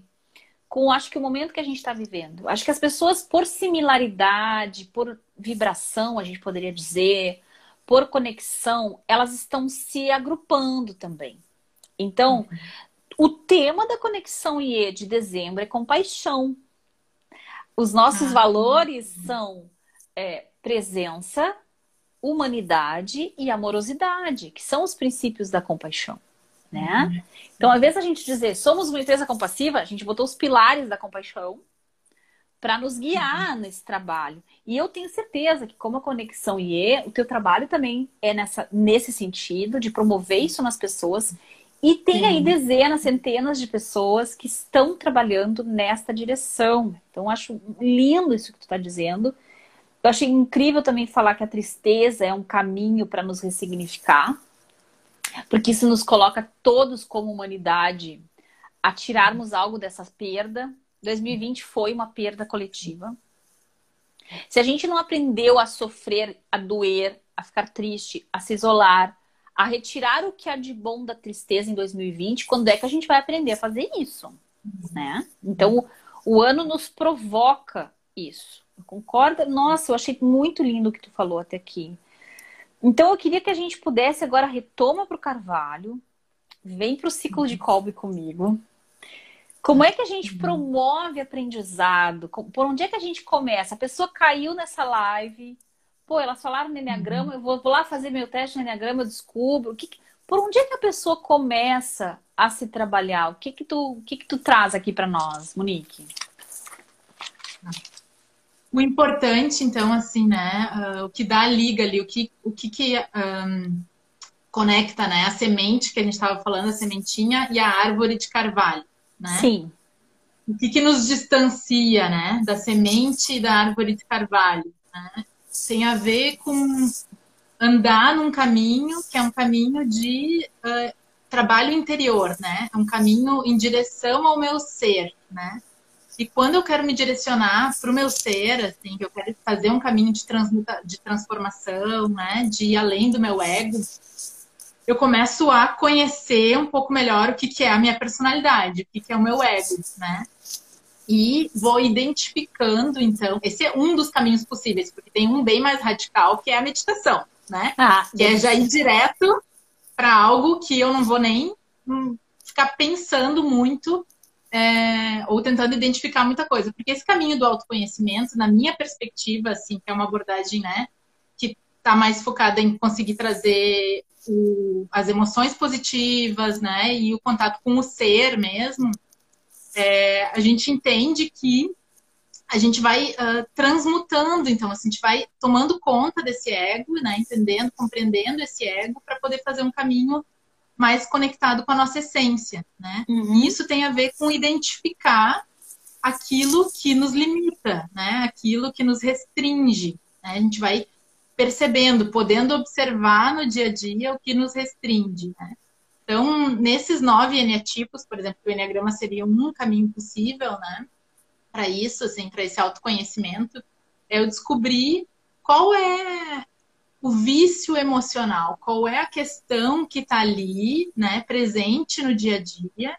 com, acho que o momento que a gente está vivendo. Acho que as pessoas, por similaridade, por vibração, a gente poderia dizer, por conexão, elas estão se agrupando também. Então, uhum. O tema da Conexão IE de dezembro é compaixão. Os nossos ah, valores são é, presença, humanidade e amorosidade, que são os princípios da compaixão. Né? Uhum. Então, ao invés da gente dizer somos uma empresa compassiva, a gente botou os pilares da compaixão para nos guiar uhum. nesse trabalho. E eu tenho certeza que, como a Conexão IE, o teu trabalho também é nessa, nesse sentido, de promover isso nas pessoas. E tem aí dezenas, centenas de pessoas que estão trabalhando nesta direção. Então, acho lindo isso que tu está dizendo. Eu achei incrível também falar que a tristeza é um caminho para nos ressignificar, porque isso nos coloca todos como humanidade a tirarmos algo dessa perda. 2020 foi uma perda coletiva. Se a gente não aprendeu a sofrer, a doer, a ficar triste, a se isolar, a retirar o que há de bom da tristeza em 2020, quando é que a gente vai aprender a fazer isso? Né? Então, o ano nos provoca isso. Concorda? Nossa, eu achei muito lindo o que tu falou até aqui. Então, eu queria que a gente pudesse agora retoma para o Carvalho, vem para o ciclo de Kolbe comigo. Como é que a gente promove aprendizado? Por onde é que a gente começa? A pessoa caiu nessa live, pô, elas falaram no Enneagrama, eu vou, lá fazer meu teste no Enneagrama, eu descubro. Que, por onde é que a pessoa começa a se trabalhar? O que que tu, o que que tu traz aqui para nós, Monique? O importante, então, assim, né, uh, o que dá a liga ali, o que, o que, que um, conecta, né, a semente que a gente estava falando, a sementinha e a árvore de carvalho né? Sim. O que, que nos distancia, né, da semente e da árvore de carvalho, né? Tem a ver com andar num caminho que é um caminho de uh, trabalho interior, né? É um caminho em direção ao meu ser, né? E quando eu quero me direcionar para o meu ser, assim, que eu quero fazer um caminho de, transmuta, de transformação, né? De ir além do meu ego, eu começo a conhecer um pouco melhor o que, que é a minha personalidade, o que, que é o meu ego, né? E vou identificando, então, esse é um dos caminhos possíveis, porque tem um bem mais radical, que é a meditação, né? Ah, que é já ir direto para algo que eu não vou nem ficar pensando muito é, ou tentando identificar muita coisa. Porque esse caminho do autoconhecimento, na minha perspectiva, assim, que é uma abordagem, né, que está mais focada em conseguir trazer o, as emoções positivas, né, e o contato com o ser mesmo, é, a gente entende que a gente vai uh, transmutando, então assim, a gente vai tomando conta desse ego, né, entendendo, compreendendo esse ego para poder fazer um caminho mais conectado com a nossa essência, né? Uhum. E isso tem a ver com identificar aquilo que nos limita, né? Aquilo que nos restringe. Né? A gente vai percebendo, podendo observar no dia a dia o que nos restringe. Né? Então, nesses nove eneatipos, por exemplo, o eneagrama seria um caminho possível, né? Para isso, assim, para esse autoconhecimento, é eu descobrir qual é o vício emocional, qual é a questão que está ali, né, presente no dia a dia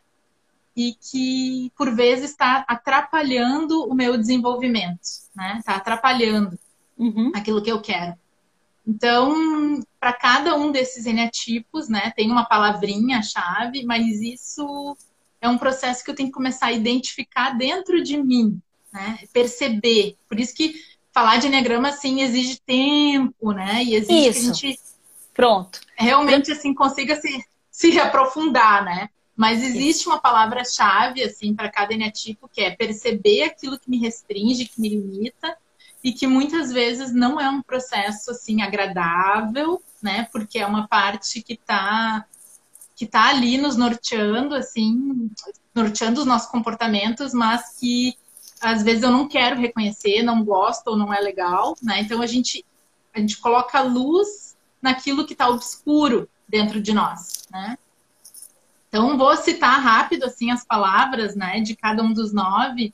e que por vezes está atrapalhando o meu desenvolvimento, né? Está atrapalhando uhum. aquilo que eu quero. Então, para cada um desses eneatipos, né, tem uma palavrinha-chave, mas isso é um processo que eu tenho que começar a identificar dentro de mim, né, perceber. Por isso que falar de eneagrama, assim, exige tempo, né, e exige isso. que a gente... Pronto. Realmente, assim, consiga se, se aprofundar, né. Mas existe uma palavra-chave, assim, para cada eneatipo, que é perceber aquilo que me restringe, que me limita, e que muitas vezes não é um processo assim agradável, né? Porque é uma parte que está que tá ali nos norteando, assim, norteando os nossos comportamentos, mas que às vezes eu não quero reconhecer, não gosto ou não é legal, né? Então a gente a gente coloca luz naquilo que está obscuro dentro de nós, né? Então vou citar rápido assim as palavras, né, de cada um dos nove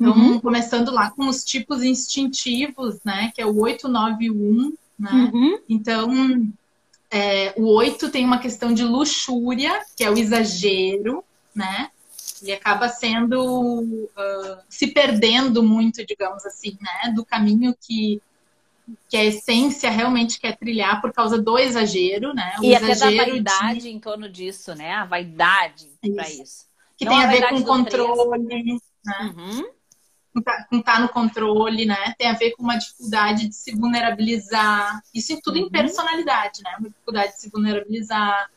então, uhum. começando lá com os tipos instintivos, né? Que é o 891, né? Uhum. Então, é, o 8 tem uma questão de luxúria, que é o exagero, né? E acaba sendo uh, se perdendo muito, digamos assim, né? Do caminho que, que a essência realmente quer trilhar por causa do exagero, né? O e exagero até da vaidade de... em torno disso, né? A vaidade para isso. Que Não tem a, a ver com controle, né? Uhum com estar tá no controle, né? Tem a ver com uma dificuldade de se vulnerabilizar. Isso tudo uhum. em personalidade, né? Uma dificuldade de se vulnerabilizar.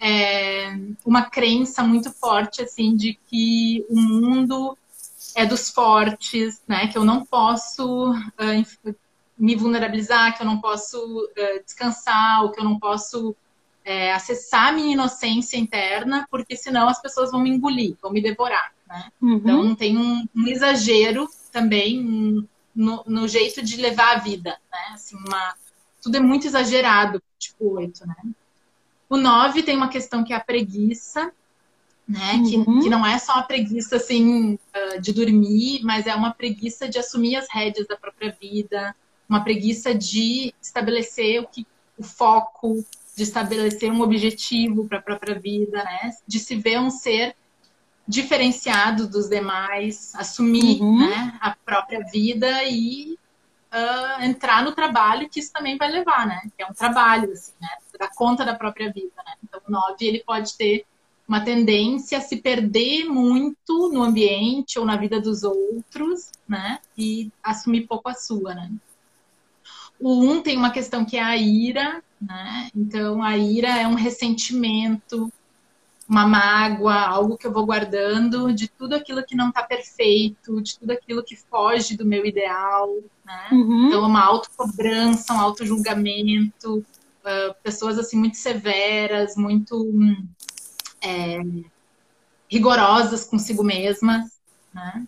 É uma crença muito forte, assim, de que o mundo é dos fortes, né? Que eu não posso uh, me vulnerabilizar, que eu não posso uh, descansar, ou que eu não posso é, acessar a minha inocência interna, porque senão as pessoas vão me engolir, vão me devorar, né? Uhum. Então tem um, um exagero também no, no, jeito de levar a vida, né? Assim, uma, tudo é muito exagerado, tipo oito, né? O nove tem uma questão que é a preguiça, né? Uhum. Que, que não é só a preguiça, assim, ah, de dormir, mas é uma preguiça de assumir as rédeas da própria vida, uma preguiça de estabelecer o, que, o foco, de estabelecer um objetivo para a própria vida, né? De se ver um ser diferenciado dos demais, assumir uhum. né, a própria vida e uh, entrar no trabalho que isso também vai levar, né? Que é um trabalho, assim, né? Dar conta da própria vida, né? Então, o 9, ele pode ter uma tendência a se perder muito no ambiente ou na vida dos outros, né? E assumir pouco a sua, né? O 1 um tem uma questão que é a ira, né? Então, a ira é um ressentimento, uma mágoa, algo que eu vou guardando de tudo aquilo que não está perfeito, de tudo aquilo que foge do meu ideal, né? Uhum. Então, uma autocobrança, um autojulgamento, uh, pessoas assim muito severas, muito é, rigorosas consigo mesmas, né?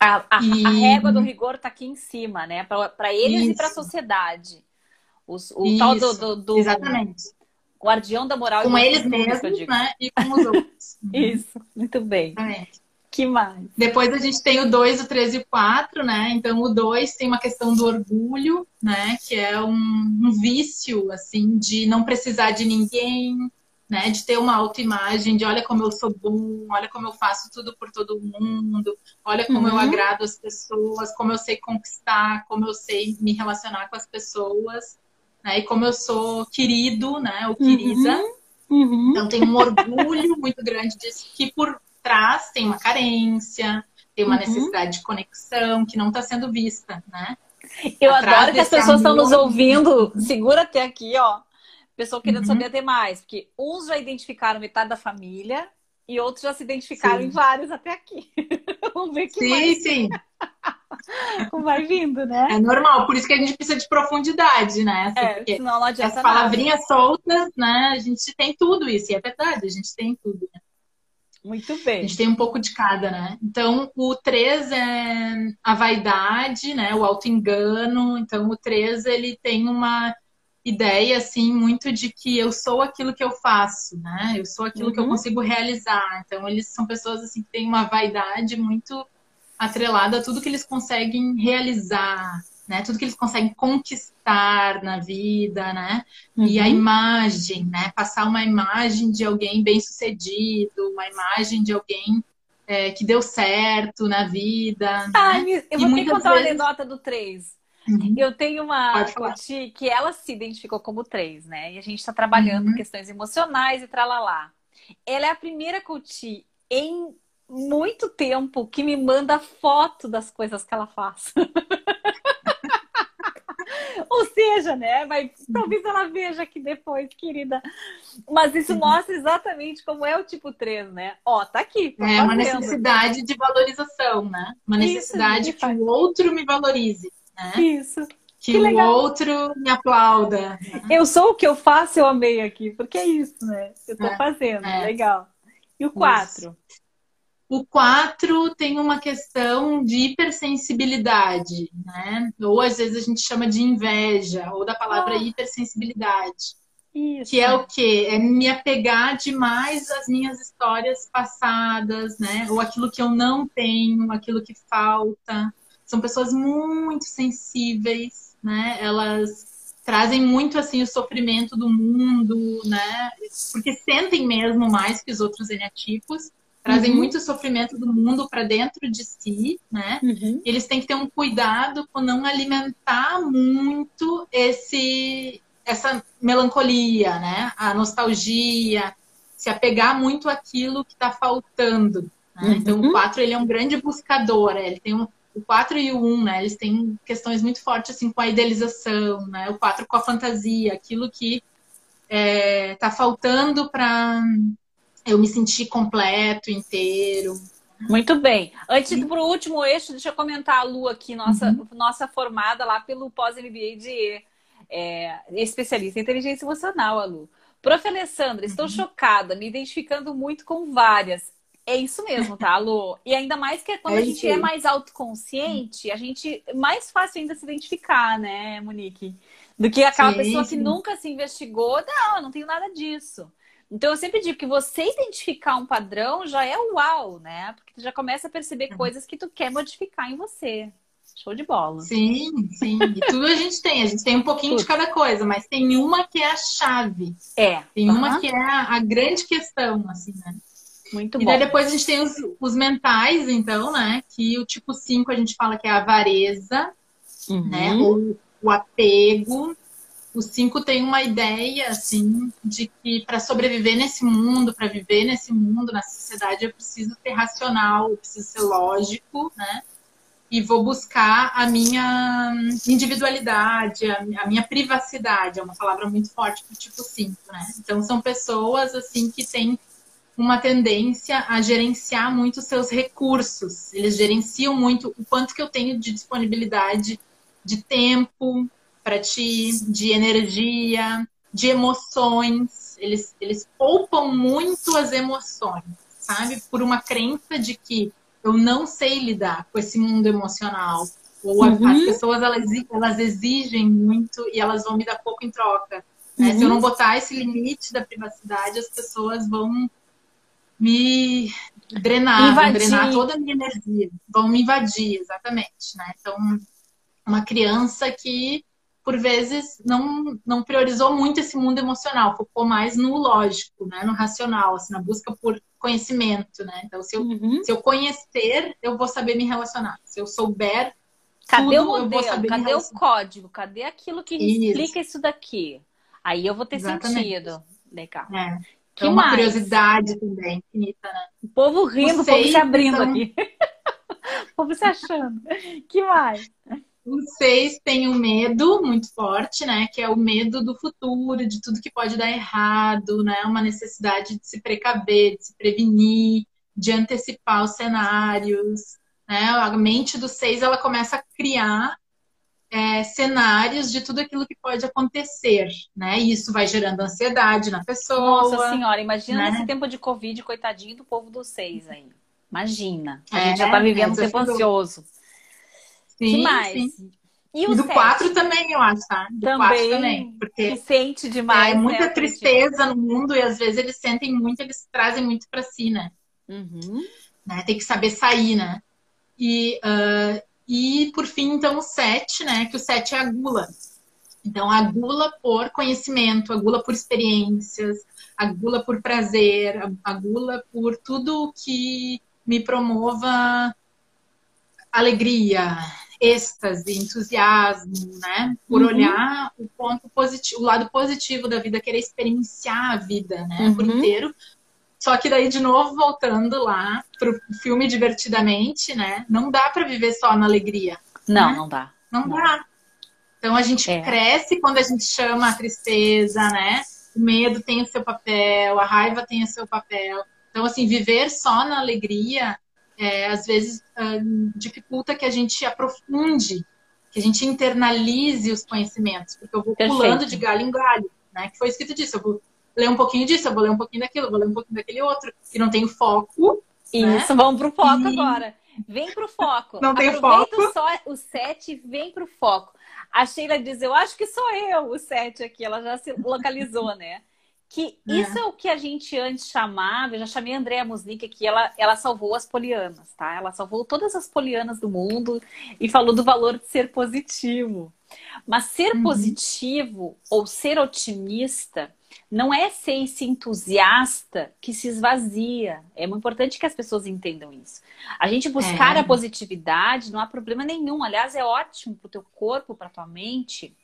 A, a, e... a régua do rigor está aqui em cima, né? Para eles Isso. e para a sociedade. Os, o Isso. tal do, do, do, Exatamente guardião da moral. Com eles mesmos, né? E com os outros. Isso, muito bem. Que mais? Depois a gente tem o 2, o 3 e o 4, né? Então o 2 tem uma questão do orgulho, né? Que é um, um, vício, assim, de não precisar de ninguém, né? De ter uma autoimagem, de olha como eu sou bom, olha como eu faço tudo por todo mundo, olha como uhum. eu agrado as pessoas, como eu sei conquistar, como eu sei me relacionar com as pessoas né? E como eu sou querido, né? Ou querida. Uhum. Uhum. Então tem um orgulho muito grande disso, que por trás tem uma carência, tem uma uhum. necessidade de conexão que não está sendo vista, né? Eu Atrás adoro que as pessoas estão nos ouvindo. Segura até aqui, ó. Pessoa querendo uhum. saber até mais. Porque uns já identificaram metade da família e outros já se identificaram sim. em vários até aqui. Vamos ver que Sim, mais. sim. vai vindo, né? É normal, por isso que a gente precisa de profundidade, né? Assim, é, senão não adianta As palavrinhas nada. soltas, né? A gente tem tudo isso, e é verdade, a gente tem tudo, né? Muito bem. A gente tem um pouco de cada, né? Então, o 3 é a vaidade, né? O auto-engano. Então, o 3, ele tem uma ideia, assim, muito de que eu sou aquilo que eu faço, né? Eu sou aquilo uhum. que eu uhum. consigo realizar. Então, eles são pessoas, assim, que têm uma vaidade muito atrelada a tudo que eles conseguem realizar, né? Tudo que eles conseguem conquistar na vida, né? Uhum. E a uhum. imagem, né? Passar uma imagem de alguém bem sucedido, uma imagem de alguém é, que deu certo na vida. Ah, né? eu vou te contar vezes... uma anedota do 3. Uhum. Eu tenho uma coach que ela se identificou como 3, né? E a gente está trabalhando uhum. questões emocionais e tralalá. Ela é a primeira coach em muito tempo que me manda foto das coisas que ela faz. Ou seja, né? Mas talvez ela veja aqui depois, querida. Mas isso mostra exatamente como é o tipo 3, né? Ó, tá aqui. É fazendo. uma necessidade de valorização, né? Uma necessidade isso, que o outro me valorize. Né? Isso. Que, que o legal. outro me aplauda. Né? Eu sou o que eu faço, eu amei aqui, porque é isso, né? Eu tô é, fazendo. É. Legal. E o 4? O 4 tem uma questão de hipersensibilidade, né? Ou às vezes a gente chama de inveja, ou da palavra oh. hipersensibilidade. Isso. Que é o quê? É me apegar demais às minhas histórias passadas, né? Ou aquilo que eu não tenho, aquilo que falta. São pessoas muito sensíveis, né? Elas trazem muito assim o sofrimento do mundo, né? Porque sentem mesmo mais que os outros eneatipos trazem uhum. muito sofrimento do mundo para dentro de si, né? Uhum. Eles têm que ter um cuidado com não alimentar muito esse essa melancolia, né? A nostalgia, se apegar muito àquilo que está faltando. Né? Uhum. Então o 4 ele é um grande buscador, né? ele tem um, o 4 e o 1, né? Eles têm questões muito fortes assim com a idealização, né? O 4 com a fantasia, aquilo que é, tá faltando para eu me senti completo, inteiro. Muito bem. Antes para o último eixo, deixa eu comentar a Lu aqui, nossa, uhum. nossa formada lá pelo pós-MBA de é, especialista em inteligência emocional, a Lu. Prof. Alessandra, estou uhum. chocada, me identificando muito com várias. É isso mesmo, tá, Lu? E ainda mais que quando é a gente é mais autoconsciente, a gente mais fácil ainda se identificar, né, Monique? Do que aquela sim, pessoa sim. que nunca se investigou. Não, eu não tenho nada disso. Então eu sempre digo que você identificar um padrão já é uau, né? Porque tu já começa a perceber uhum. coisas que tu quer modificar em você. Show de bola. Sim, sim. E tudo a gente tem. A gente tem um pouquinho tudo. de cada coisa, mas tem uma que é a chave. É. Tem uhum. uma que é a, a, grande questão, assim, né? Muito e bom. E depois a gente tem os, os, mentais, então, né? Que o tipo 5 a gente fala que é a avareza, uhum. né? Ou o apego. O 5 tem uma ideia, assim, de que para sobreviver nesse mundo, para viver nesse mundo, na sociedade, eu preciso ser racional, eu preciso ser lógico, né? E vou buscar a minha individualidade, a minha privacidade. É uma palavra muito forte para o tipo 5, né? Então, são pessoas, assim, que têm uma tendência a gerenciar muito seus recursos. Eles gerenciam muito o quanto que eu tenho de disponibilidade de tempo para ti, de energia, de emoções. Eles, eles poupam muito as emoções, sabe? Por uma crença de que eu não sei lidar com esse mundo emocional. Ou uhum. as pessoas elas, elas exigem muito e elas vão me dar pouco em troca. Né? Uhum. Se eu não uhum. botar esse limite da privacidade, as pessoas vão me drenar, vão drenar toda a minha energia, vão me invadir, exatamente, né? Então, uma criança que por vezes não, não priorizou muito esse mundo emocional, focou mais no lógico, né, no racional, assim, na busca por conhecimento, né? Então, se eu, uhum. se eu conhecer, eu vou saber me relacionar. Se eu souber Cadê tudo, o modelo? Cadê o código? Cadê aquilo que isso. explica isso daqui? Aí eu vou ter Exatamente. sentido. Legal. É. Que uma mais? curiosidade também infinita, né? O povo rindo, o povo se abrindo são... aqui. o povo se achando. Que mais? O seis tem um medo muito forte, né? Que é o medo do futuro, de tudo que pode dar errado, né? Uma necessidade de se precaver, de se prevenir, de antecipar os cenários. Né? A mente do seis ela começa a criar é, cenários de tudo aquilo que pode acontecer, né? E isso vai gerando ansiedade na pessoa. Nossa senhora, imagina né? nesse tempo de Covid, coitadinho do povo dos seis aí. Imagina. A é, gente já tá vivendo um tempo ansioso. Sim, que mais? Sim. E, e do 4 também, eu acho, tá? Do também, também. Porque sente demais. É muita né, tristeza no mundo e às vezes eles sentem muito, eles trazem muito para si, né? Uhum. né? Tem que saber sair, né? E, uh, e por fim, então, o 7, né? Que o 7 é a gula. Então, a gula por conhecimento, a gula por experiências, a gula por prazer, a gula por tudo que me promova alegria, êxtase, entusiasmo, né? Por uhum. olhar o ponto positivo, o lado positivo da vida, querer experienciar a vida, né? Uhum. Por inteiro. Só que daí, de novo, voltando lá pro filme Divertidamente, né? Não dá para viver só na alegria. Não, né? não dá. Não, não, dá. Então a gente é. cresce quando a gente chama a tristeza, né? O medo tem o seu papel, a raiva tem o seu papel. Então, assim, viver só na alegria é, às vezes uh, dificulta que a gente aprofunde, que a gente internalize os conhecimentos, porque eu vou Perfeito. pulando de galho em galho, né? Que foi escrito disso, eu vou ler um pouquinho disso, eu vou ler um pouquinho daquilo, eu vou ler um pouquinho daquele outro, que não tem foco. Né? Isso, né? vamos pro foco e... agora. Vem pro foco. Não tem Aproveita foco. só o sete, vem pro foco. A Sheila diz, eu acho que sou eu o sete aqui, ela já se localizou, né? Que é. isso é o que a gente antes chamava, eu já chamei a Andrea Musnick aqui, ela, ela salvou as polianas, tá? Ela salvou todas as polianas do mundo e falou do valor de ser positivo. Mas ser uhum. positivo ou ser otimista não é ser esse entusiasta que se esvazia. É muito importante que as pessoas entendam isso. A gente buscar é. a positividade não há problema nenhum. Aliás, é ótimo para o teu corpo, para tua mente.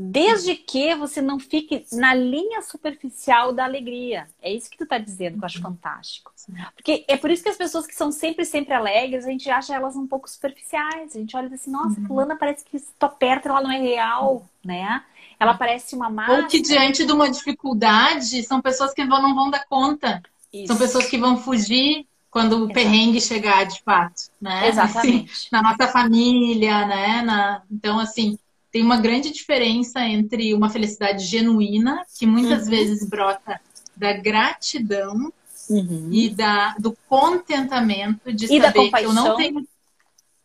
Desde que você não fique na linha superficial da alegria. É isso que tu tá dizendo, que eu acho fantástico. Porque é por isso que as pessoas que são sempre, sempre alegres, a gente acha elas um pouco superficiais. A gente olha assim, nossa, uhum. fulana parece que estou perto, ela não é real, né? Ela parece uma máscara. Ou que diante de uma dificuldade, são pessoas que não vão dar conta. Isso. São pessoas que vão fugir, quando o perrengue chegar de fato, né? Exatamente. Assim, na nossa família, né? Na... Então, assim, tem uma grande diferença entre uma felicidade genuína, que muitas uhum. vezes brota da gratidão uhum. e da, do contentamento de e saber que eu não tenho.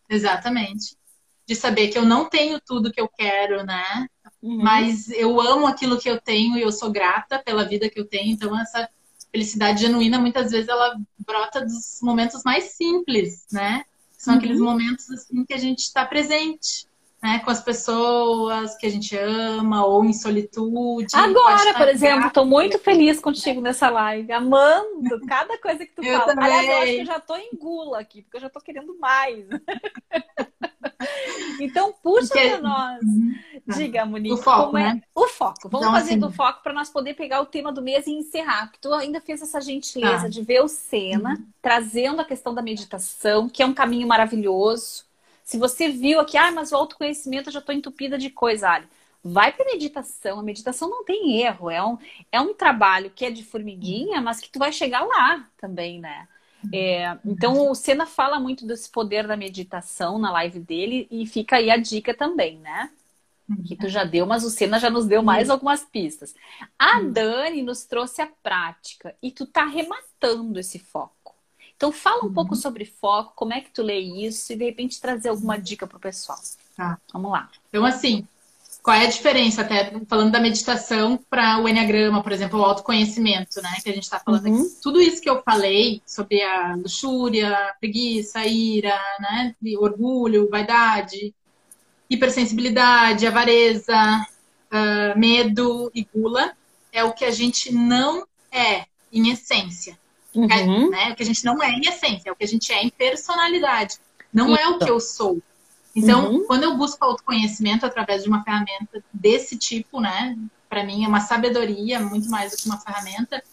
Exatamente. De saber que eu não tenho tudo que eu quero, né? Uhum. Mas eu amo aquilo que eu tenho e eu sou grata pela vida que eu tenho. Então, essa felicidade genuína, muitas vezes, ela brota dos momentos mais simples, né? São uhum. aqueles momentos assim que a gente está presente né, com as pessoas que a gente ama ou em solitude. Agora, por exemplo, estou muito feliz contigo nessa live, amando cada coisa que tu eu fala. Também. Aliás, eu acho que eu já estou em gula aqui, porque eu já estou querendo mais. então, puxa para nós. Uhum. Diga, Monique. O foco, é... né? O foco. Vamos então, fazer assim... do foco para nós poder pegar o tema do mês e encerrar. Porque tu ainda fez essa gentileza ah. de ver o Sena, uhum. trazendo a questão da meditação, que é um caminho maravilhoso se você viu aqui, ah, mas o autoconhecimento eu já estou entupida de coisa, Ali. Vai para meditação. A meditação não tem erro. É um, é um trabalho que é de formiguinha, mas que tu vai chegar lá também, né? É, então o Senna fala muito desse poder da meditação na live dele e fica aí a dica também, né? Que tu já deu, mas o Senna já nos deu mais algumas pistas. A Dani nos trouxe a prática e tu tá rematando esse foco. Então fala um uhum. pouco sobre foco, como é que tu lê isso e de repente trazer alguma dica para o pessoal. Tá. Vamos lá. Então assim, qual é a diferença até falando da meditação para o enneagrama, por exemplo, o autoconhecimento, né, que a gente está falando uhum. aqui. Tudo isso que eu falei sobre a luxúria, a preguiça, a ira, né, orgulho, vaidade, hipersensibilidade, avareza, uh, medo e gula é o que a gente não é em essência. Uhum. Né? O que a gente não é em essência, é o que a gente é em personalidade. Não é o que eu sou. Então, uhum. quando eu busco autoconhecimento através de uma ferramenta desse tipo, né? Para mim é uma sabedoria muito mais do que uma ferramenta.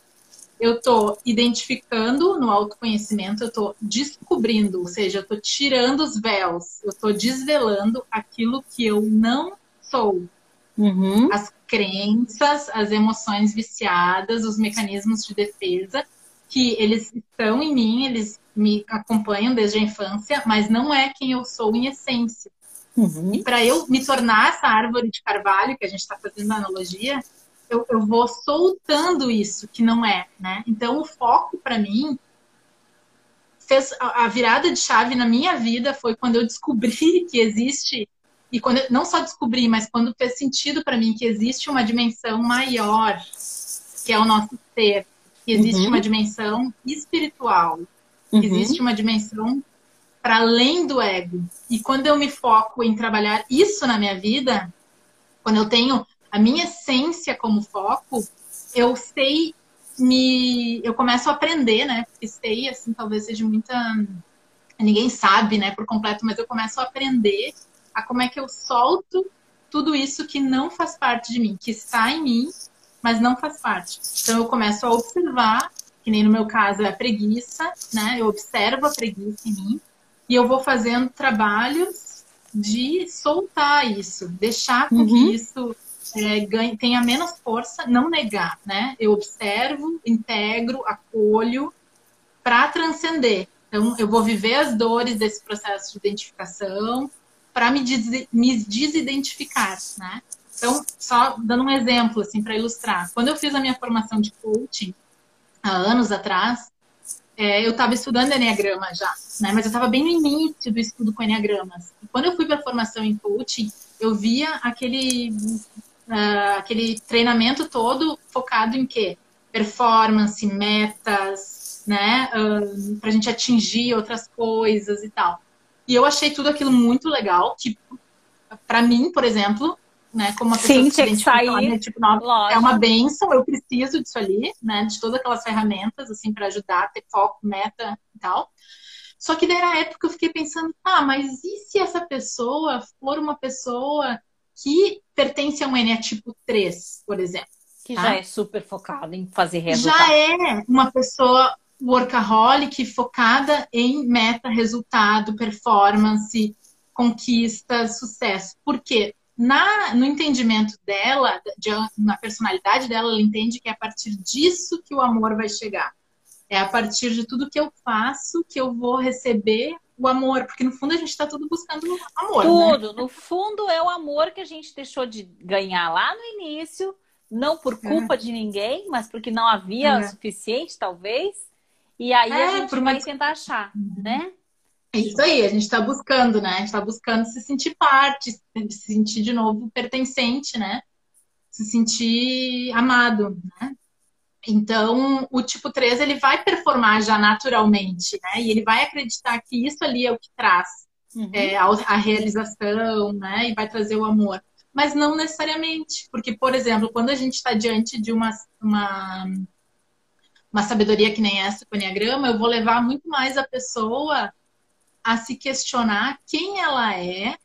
Eu estou identificando no autoconhecimento, eu estou descobrindo, ou seja, eu estou tirando os véus, eu estou desvelando aquilo que eu não sou. Uhum. As crenças, as emoções viciadas, os mecanismos de defesa que eles estão em mim, eles me acompanham desde a infância, mas não é quem eu sou em essência. Uhum. E para eu me tornar essa árvore de carvalho, que a gente está fazendo a analogia, eu, eu, vou soltando isso que não é, né? Então o foco para mim fez a, a virada de chave na minha vida foi quando eu descobri que existe e quando eu, não só descobri, mas quando fez sentido para mim que existe uma dimensão maior que é o nosso ser, que existe uhum. uma dimensão espiritual, uhum. existe uma dimensão para além do ego. E quando eu me foco em trabalhar isso na minha vida, quando eu tenho a minha essência como foco, eu sei me eu começo a aprender, né? Porque sei assim, talvez seja muita ninguém sabe, né, por completo, mas eu começo a aprender a como é que eu solto tudo isso que não faz parte de mim, que está em mim mas não faz parte. Então eu começo a observar, que nem no meu caso é a preguiça, né? Eu observo a preguiça em mim e eu vou fazendo trabalhos de soltar isso, deixar com uhum. que isso é, ganhe, tenha menos força, não negar, né? Eu observo, integro, acolho para transcender. Então, eu vou viver as dores desse processo de identificação para me, des me desidentificar, né? Então, só dando um exemplo, assim, para ilustrar. Quando eu fiz a minha formação de coaching, há anos atrás, é, eu estava estudando Enneagrama já, né? Mas eu estava bem no início do estudo com Enneagramas. E quando eu fui para a formação em coaching, eu via aquele, uh, aquele treinamento todo focado em quê? Performance, metas, né? Uh, para a gente atingir outras coisas e tal. E eu achei tudo aquilo muito legal, que para mim, por exemplo, né? Como uma pessoa Sim, que se sair, tipo, é uma benção, eu preciso disso ali, né? De todas aquelas ferramentas, assim, para ajudar a ter foco, meta e tal. Só que daí na época eu fiquei pensando, ah, mas e se essa pessoa for uma pessoa que pertence a um ENEA tipo 3, por exemplo? Que tá? já é super focada em fazer resultado. Já é uma pessoa workaholic focada em meta, resultado, performance, conquista, sucesso. Por quê? Na, no entendimento dela, de, na personalidade dela, ela entende que é a partir disso que o amor vai chegar. É a partir de tudo que eu faço que eu vou receber o amor, porque no fundo a gente está tudo buscando amor. Né? Tudo, né? no fundo é o amor que a gente deixou de ganhar lá no início, não por é. culpa é. de ninguém, mas porque não havia é. o suficiente, talvez. E aí é, a gente vai tentar achar, uhum. Né? Isso aí, a gente está buscando, né? A gente está buscando se sentir parte, se sentir de novo pertencente, né? Se sentir amado, né? Então, o tipo 3, ele vai performar já naturalmente, né? E ele vai acreditar que isso ali é o que traz uhum. é, a, a, realização, né? E vai trazer o amor. Mas não necessariamente, porque, por exemplo, quando a gente está diante de uma, uma, uma sabedoria que nem essa o Enneagrama, eu vou levar muito mais a pessoa a se questionar quem ela é,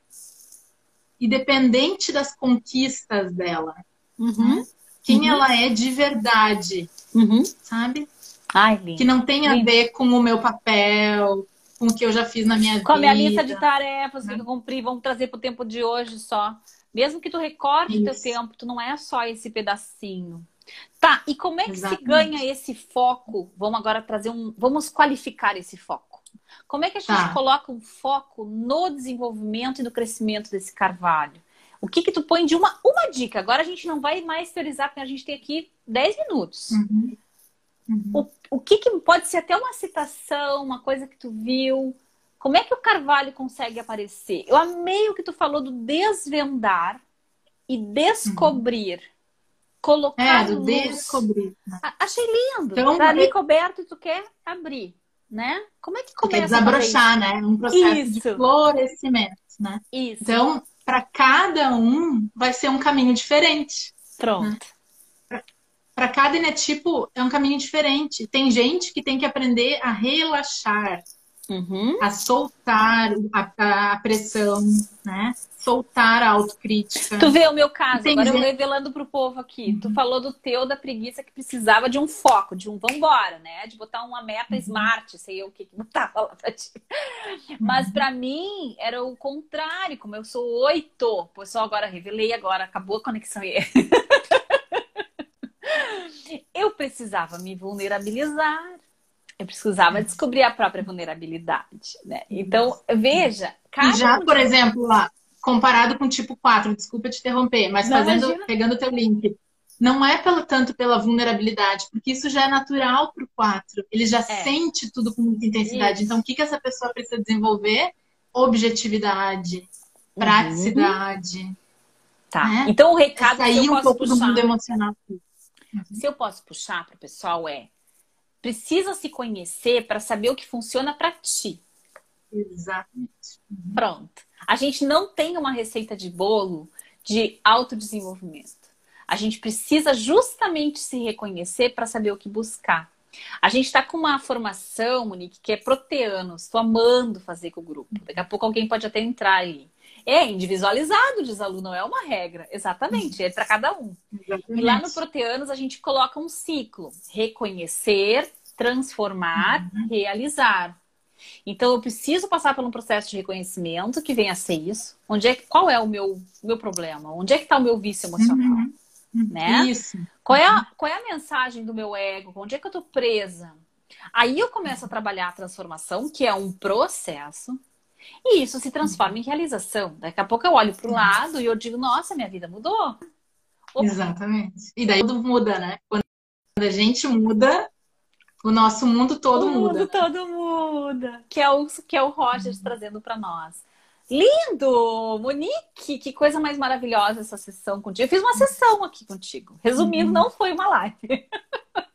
independente das conquistas dela. Uhum. Né? Quem uhum. ela é de verdade, uhum. sabe? Ai. Que não tem a lindo. ver com o meu papel, com o que eu já fiz na minha com vida. Com a minha lista de tarefas né? que eu cumpri, vamos trazer para o tempo de hoje só. Mesmo que tu recorte teu tempo, tu não é só esse pedacinho. Tá, e como é que Exatamente. se ganha esse foco? Vamos agora trazer um. Vamos qualificar esse foco. Como é que a gente tá. coloca um foco no desenvolvimento e no crescimento desse carvalho? O que que tu põe de uma, uma dica? Agora a gente não vai mais teorizar, porque a gente tem aqui 10 minutos. Uhum. Uhum. O, o que, que pode ser até uma citação, uma coisa que tu viu? Como é que o carvalho consegue aparecer? Eu amei o que tu falou do desvendar e descobrir. Uhum. Colocar é, do descobrir. Achei lindo. Então, tá ali coberto e tu quer abrir né? Como é que começa? Quer desabrochar, né? Um processo isso. de florescimento, né? Isso. Então, para cada um, vai ser um caminho diferente. Pronto. Né? Para cada enetipo é um caminho diferente. Tem gente que tem que aprender a relaxar, uhum. a soltar a, a, pressão, né? Soltar a autocrítica. Tu vê o meu caso, Tem agora eu revelando pro povo aqui. Uhum. Tu falou do teu da preguiça que precisava de um foco, de um vambora, né? De botar uma meta uhum. smart, sei eu o que que botava lá pra ti. Uhum. Mas para mim era o contrário, como eu sou oito. Pô, só agora revelei, agora acabou a conexão eu precisava me vulnerabilizar eu precisava descobrir a própria vulnerabilidade, né? Então, veja, cada já, por exemplo, lá, comparado com o tipo 4, desculpa te interromper, mas não, fazendo, imagina. pegando o teu link, não é pelo tanto pela vulnerabilidade, porque isso já é natural para o 4. Ele já é. sente tudo com muita intensidade. Isso. Então, o que, que essa pessoa precisa desenvolver? Objetividade, uhum. praticidade. Uhum. Tá. Né? Então, o recado é sair um pouco puxar, do mundo emocional. Se eu posso puxar para o pessoal é precisa se conhecer para saber o que funciona para ti. Exatamente. Pronto. A gente não tem uma receita de bolo de autodesenvolvimento. A gente precisa justamente se reconhecer para saber o que buscar. A gente está com uma formação, Monique, que é proteanos. Estou amando fazer com o grupo. Daqui a pouco alguém pode até entrar aí. É individualizado, diz aluno, não é uma regra. Exatamente, é para cada um. Exatamente. E lá no Proteanos a gente coloca um ciclo: reconhecer, transformar, uhum. realizar. Então eu preciso passar por um processo de reconhecimento que venha a ser isso. Onde é qual é o meu meu problema? Onde é que está o meu vício emocional? Uhum. Né? Isso. Qual é, a, qual é a mensagem do meu ego? Onde é que eu estou presa? Aí eu começo a trabalhar a transformação, que é um processo, e isso se transforma em realização. Daqui a pouco eu olho para o lado e eu digo, nossa, minha vida mudou. Opa. Exatamente. E daí tudo muda, né? Quando a gente muda, o nosso mundo todo o muda. O mundo todo muda. Que é o que é o Rogers uhum. trazendo para nós. Lindo! Monique, que coisa mais maravilhosa essa sessão contigo. Eu fiz uma sessão aqui contigo. Resumindo, uhum. não foi uma live.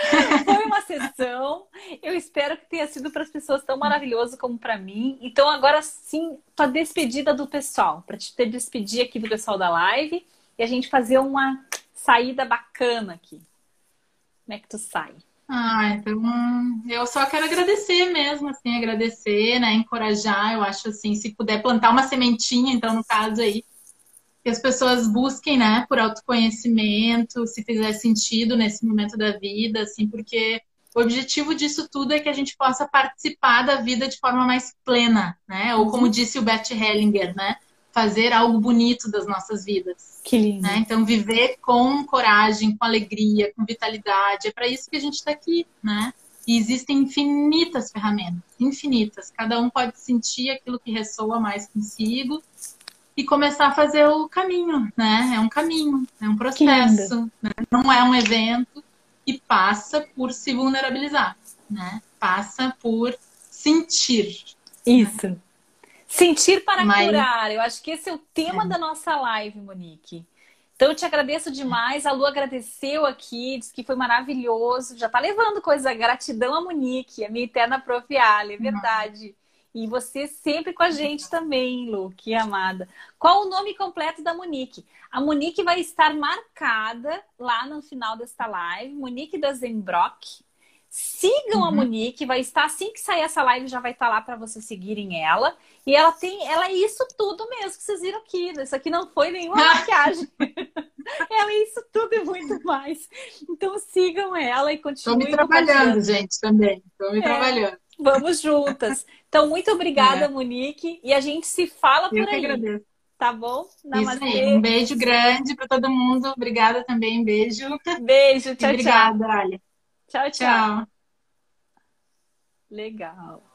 Foi uma sessão. Eu espero que tenha sido para as pessoas tão maravilhoso como para mim. Então, agora sim, tua despedida do pessoal, para te despedir aqui do pessoal da live e a gente fazer uma saída bacana aqui. Como é que tu sai? Ah, então eu só quero agradecer mesmo, assim, agradecer, né, encorajar, eu acho assim, se puder plantar uma sementinha, então no caso aí, que as pessoas busquem, né, por autoconhecimento, se fizer sentido nesse momento da vida, assim, porque o objetivo disso tudo é que a gente possa participar da vida de forma mais plena, né? Ou como uhum. disse o Bert Hellinger, né? Fazer algo bonito das nossas vidas. Que lindo. Né? Então, viver com coragem, com alegria, com vitalidade. É para isso que a gente está aqui, né? E existem infinitas ferramentas, infinitas. Cada um pode sentir aquilo que ressoa mais consigo e começar a fazer o caminho, né? É um caminho, é um processo, né? não é um evento e passa por se vulnerabilizar, né? Passa por sentir. Isso. Né? Sentir para Mas... curar. Eu acho que esse é o tema é. da nossa live, Monique. Então, eu te agradeço demais. A Lu agradeceu aqui, disse que foi maravilhoso. Já tá levando coisa. Gratidão a Monique, a minha eterna profiale, é verdade. E você sempre com a gente também, Lu, que amada. Qual o nome completo da Monique? A Monique vai estar marcada lá no final desta live, Monique da Zembrock. Sigam uhum. a Monique, vai estar assim que sair essa live já vai estar lá para vocês seguirem ela. E ela tem, ela é isso tudo mesmo que vocês viram aqui. Isso aqui não foi nenhuma maquiagem. ela é isso tudo e muito mais. Então sigam ela e continuem. Estou me trabalhando, gente, também. Estou me é, trabalhando. Vamos juntas. Então, muito obrigada, é. Monique. E a gente se fala Eu por aí. Agradeço. Tá bom? Namastê. Isso aí. Um beijo grande para todo mundo. Obrigada também. Beijo. Beijo. Tchau, obrigada, tchau. Obrigada, Tchau, tchau. Tchau. Legal.